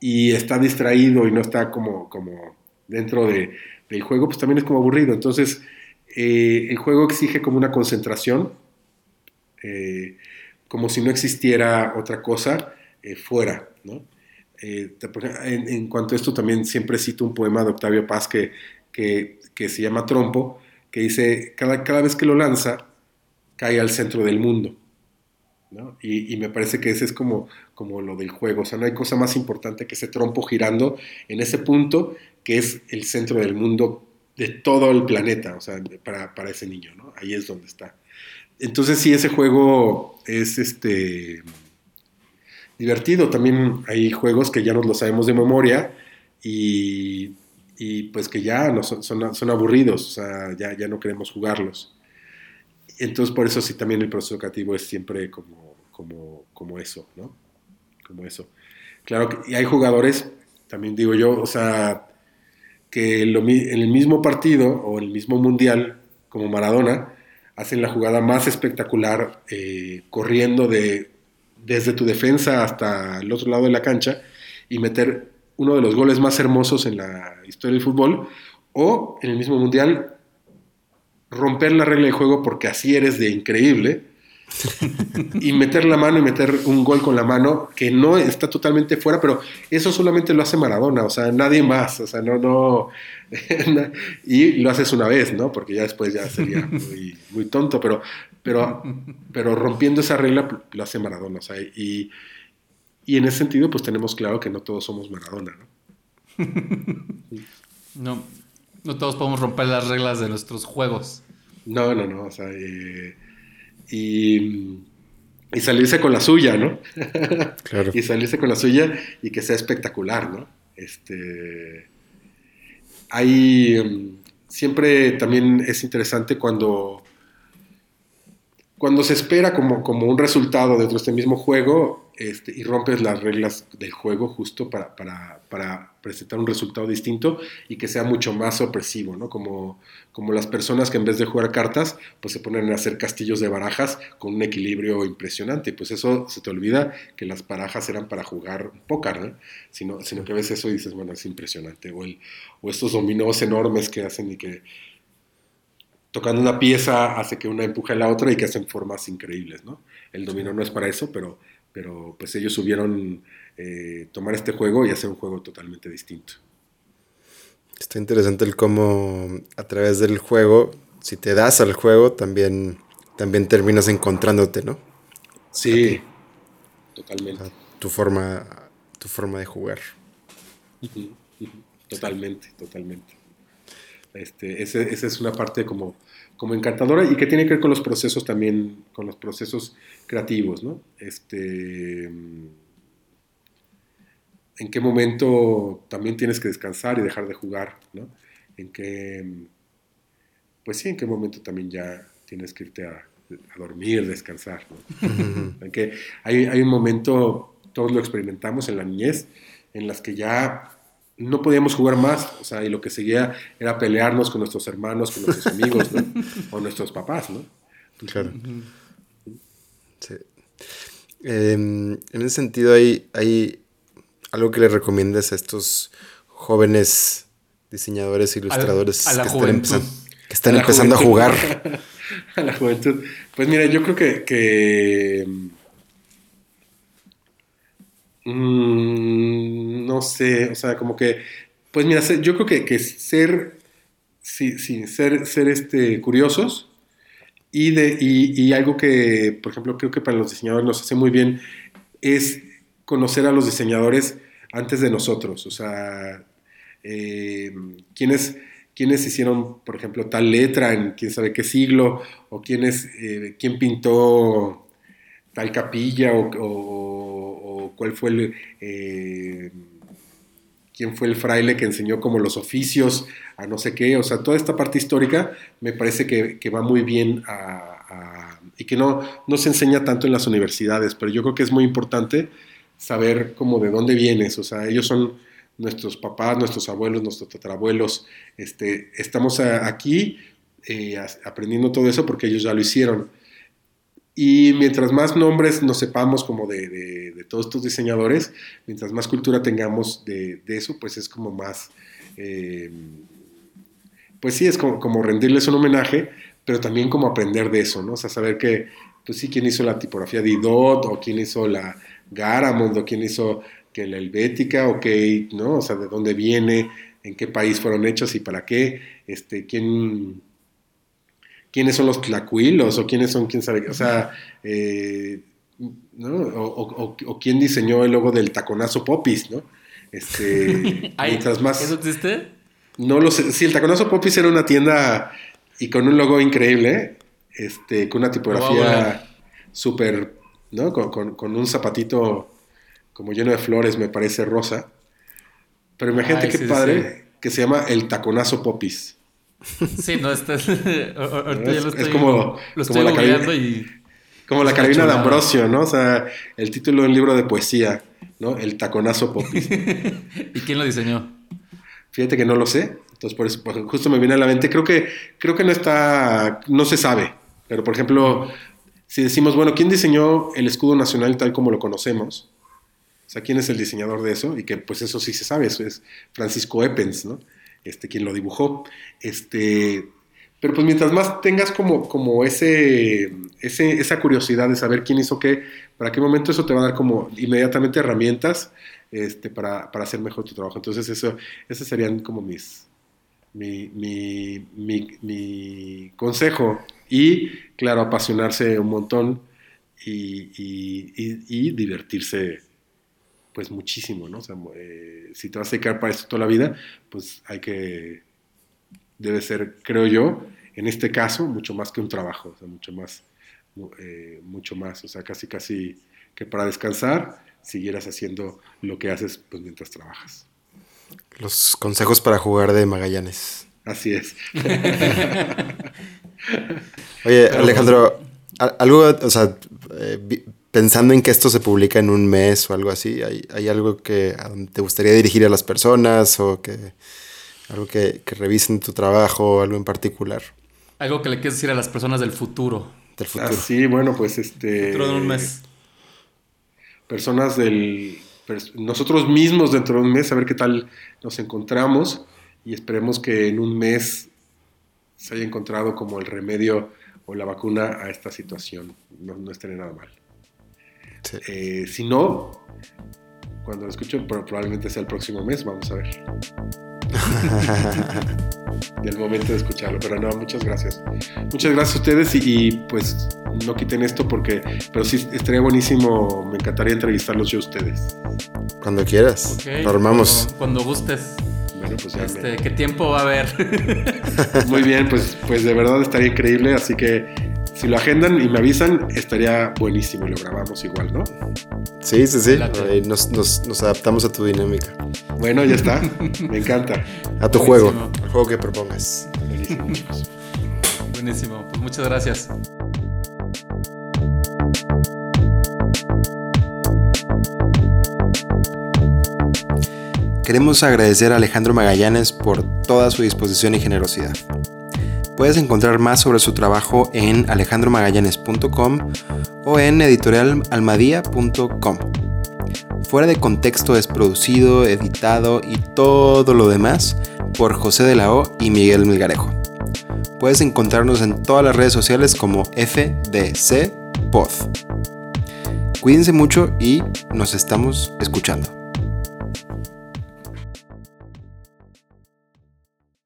[SPEAKER 4] y está distraído y no está como, como dentro de, del juego, pues también es como aburrido. Entonces, eh, el juego exige como una concentración, eh, como si no existiera otra cosa eh, fuera, ¿no? Eh, en, cuanto a esto también siempre cito un poema de Octavio Paz que, que, se llama Trompo, que dice, cada, cada, vez que lo lanza, cae al centro del mundo. Y, y, me parece que ese es como, como lo del juego, o sea, no hay cosa más importante que ese trompo girando en ese punto que es el centro del mundo de todo el planeta, o sea, para, para ese niño, ¿no? Ahí es donde está. Entonces sí, ese juego es este divertido. También hay juegos que ya nos lo sabemos de memoria y, y pues que ya no son, son, aburridos, o sea, ya, ya no queremos jugarlos. Entonces por eso sí también el proceso educativo es siempre como, como, como eso, ¿no? Como eso. Claro que y hay jugadores, también digo yo, o sea, que lo, en el mismo partido o el mismo mundial, como Maradona, hacen la jugada más espectacular eh, corriendo de desde tu defensa hasta el otro lado de la cancha y meter uno de los goles más hermosos en la historia del fútbol, o en el mismo mundial romper la regla de juego porque así eres de increíble y meter la mano y meter un gol con la mano que no está totalmente fuera, pero eso solamente lo hace Maradona, o sea, nadie más, o sea, no, no, y lo haces una vez, ¿no? Porque ya después ya sería muy, muy tonto, pero, pero, pero rompiendo esa regla lo hace Maradona, o sea, y, y en ese sentido pues tenemos claro que no todos somos Maradona, ¿no?
[SPEAKER 3] no, no todos podemos romper las reglas de nuestros juegos.
[SPEAKER 4] No, no, no, o sea, eh, y, y, salirse con la suya, ¿no?
[SPEAKER 2] Claro.
[SPEAKER 4] y salirse con la suya y que sea espectacular, ¿no? Este, hay, siempre también es interesante cuando, cuando se espera como, como un resultado dentro de este mismo juego este, y rompes las reglas del juego justo para, para, para, presentar un resultado distinto y que sea mucho más sorpresivo, ¿no? Como, como las personas que en vez de jugar cartas, pues se ponen a hacer castillos de barajas con un equilibrio impresionante. Pues eso se te olvida que las barajas eran para jugar póker, ¿no? Sino, sino que ves eso y dices, bueno, es impresionante. O, el, o estos dominós enormes que hacen y que tocando una pieza hace que una empuje a la otra y que hacen formas increíbles, ¿no? El dominó no es para eso, pero pero pues ellos subieron eh, tomar este juego y hacer un juego totalmente distinto.
[SPEAKER 2] Está interesante el cómo a través del juego, si te das al juego, también, también terminas encontrándote, ¿no?
[SPEAKER 4] Sí, totalmente.
[SPEAKER 2] tu, forma, tu forma de jugar.
[SPEAKER 4] Totalmente, totalmente. Este, esa es una parte como, como encantadora y que tiene que ver con los procesos también, con los procesos creativos, ¿no? Este, en qué momento también tienes que descansar y dejar de jugar, ¿no? En qué, pues sí, en qué momento también ya tienes que irte a, a dormir, descansar, ¿no? en que hay, hay un momento, todos lo experimentamos en la niñez, en las que ya no podíamos jugar más, o sea, y lo que seguía era pelearnos con nuestros hermanos, con nuestros amigos, ¿no? o nuestros papás, ¿no?
[SPEAKER 2] Claro. Sí. Em, en ese sentido, hay, hay algo que le recomiendas a estos jóvenes diseñadores, ilustradores
[SPEAKER 3] a la
[SPEAKER 2] que están,
[SPEAKER 3] juventud.
[SPEAKER 2] empezando, que están
[SPEAKER 4] A
[SPEAKER 2] empezando a jugar.
[SPEAKER 4] a la juventud. Pues mira, yo creo que, que, mm, no sé, o sea, como que, pues mira, yo creo que, que ser, sí, ser, ser este, curiosos y, de, y, algo que, por ejemplo, creo que para los diseñadores nos hace muy bien es conocer a los diseñadores antes de nosotros, o sea, eh, quiénes hicieron, por ejemplo, tal letra en quién sabe qué siglo, o quiénes, eh, quién pintó tal capilla, o- o cuál fue el, eh, quién fue el fraile que enseñó como los oficios a no sé qué, o sea, toda esta parte histórica me parece que, que va muy bien a- y que no, no se enseña tanto en las universidades, pero yo creo que es muy importante saber como de dónde vienes, o sea, ellos son nuestros papás, nuestros abuelos, nuestros tatarabuelos, este, estamos aquí eh, aprendiendo todo eso porque ellos ya lo hicieron. Y mientras más nombres nos sepamos como de, todos estos diseñadores, mientras más cultura tengamos de, eso, pues es como más, eh, pues sí, es como, como rendirles un homenaje, pero también como aprender de eso, ¿no? O sea, saber que, pues sí, quién hizo la tipografía de Idot, o quién hizo la Garamond, o quién hizo que la Helvética, o qué, ¿no? O sea, de dónde viene, en qué país fueron hechos y para qué, este, quién, quiénes son los tlacuilos, o quiénes son, quién sabe, o sea, eh, ¿no? O, o- o- o quién diseñó el logo del taconazo Popis, ¿no? Este,
[SPEAKER 3] Ay,
[SPEAKER 4] mientras más...
[SPEAKER 3] ¿Eso existe?
[SPEAKER 4] No lo sé. Sí, el Taconazo Popis era una tienda y con un logo increíble, este, con una tipografía
[SPEAKER 3] googlear.
[SPEAKER 4] súper, ¿no? Con, con- con un zapatito como lleno de flores, me parece rosa. Pero imagínate
[SPEAKER 3] Ay,
[SPEAKER 4] qué
[SPEAKER 3] sí, sí,
[SPEAKER 4] padre que se llama el Taconazo Popis.
[SPEAKER 3] Sí, no, este ahorita ya
[SPEAKER 4] Es-
[SPEAKER 3] lo
[SPEAKER 4] es
[SPEAKER 3] estoy,
[SPEAKER 4] como-
[SPEAKER 3] lo estoy
[SPEAKER 4] como la
[SPEAKER 3] y...
[SPEAKER 4] Como la
[SPEAKER 3] Es
[SPEAKER 4] carabina de. Ambrosio, ¿no? O sea, el título de un libro de poesía, ¿no? El Taconazo Popis.
[SPEAKER 3] ¿Y quién lo diseñó?
[SPEAKER 4] Fíjate que no lo sé. Entonces, por eso, pues, justo me viene a la mente. Creo que, creo que no está, no se sabe. Pero, por ejemplo, si decimos, bueno, ¿quién diseñó el escudo nacional tal como lo conocemos? O sea, ¿quién es el diseñador de eso? Y que, pues, eso sí se sabe. Eso es Francisco Eppens, ¿no? Este, quien lo dibujó. Este, pero, pues, mientras más tengas como, como ese, ese, esa curiosidad de saber quién hizo qué, para qué momento eso te va a dar como inmediatamente herramientas este, para, para hacer mejor tu trabajo. Entonces, eso, esos serían como mis, mi, mi, mi, mi consejo. Y, claro, apasionarse un montón y, y- divertirse, pues, muchísimo, ¿no? O sea, eh, si te vas a dedicar para esto toda la vida, pues hay que, debe ser, creo yo, en este caso, mucho más que un trabajo, o sea, mucho más, eh, mucho más, o sea, casi, casi que para descansar siguieras haciendo lo que haces pues, mientras trabajas.
[SPEAKER 2] Los consejos para jugar de Magallanes.
[SPEAKER 4] Así es.
[SPEAKER 2] Oye,
[SPEAKER 3] Pero,
[SPEAKER 2] Alejandro, algo, o sea, eh, pensando en que esto se publica en un mes o algo así, ¿hay, hay algo que a donde te gustaría dirigir a las personas o que algo que, que revisen tu trabajo, algo en particular
[SPEAKER 3] Algo que le quieres decir a las personas del futuro.
[SPEAKER 2] del futuro?
[SPEAKER 4] Así, bueno, pues este...
[SPEAKER 3] Dentro de un mes.
[SPEAKER 4] personas del pers- nosotros mismos dentro de un mes a ver qué tal nos encontramos y esperemos que en un mes se haya encontrado como el remedio o la vacuna a esta situación no, no estaría nada mal
[SPEAKER 2] Sí.
[SPEAKER 4] Eh, si no cuando lo escucho pero probablemente sea el próximo mes vamos a ver del momento de escucharlo pero no muchas gracias muchas gracias a ustedes y, y, pues no quiten esto porque pero sí estaría buenísimo me encantaría entrevistarlos yo a ustedes
[SPEAKER 2] Cuando quieras,
[SPEAKER 3] Ok,
[SPEAKER 2] lo armamos.
[SPEAKER 3] Cuando, cuando gustes.
[SPEAKER 4] bueno pues ya me-
[SPEAKER 3] Este, ¿Qué tiempo va a haber?
[SPEAKER 4] muy bien pues pues de verdad estaría increíble así que si lo agendan y me avisan estaría buenísimo y lo grabamos igual no
[SPEAKER 2] Sí, sí, sí. Nos, nos- nos adaptamos a tu dinámica,
[SPEAKER 4] bueno ya está me encanta
[SPEAKER 2] a tu
[SPEAKER 3] Buenísimo.
[SPEAKER 2] juego, al juego que propongas.
[SPEAKER 4] buenísimo chicos
[SPEAKER 3] Buenísimo. Pues muchas gracias.
[SPEAKER 2] Queremos agradecer a Alejandro Magallanes por toda su disposición y generosidad. Puedes encontrar más sobre su trabajo en alejandromagallanes.com o en editorialalmadía.com. Fuera de contexto es producido, editado y todo lo demás por José de la O y Miguel Milgarejo. Puedes encontrarnos en todas las redes sociales como FDC Pod. Cuídense mucho y nos estamos escuchando.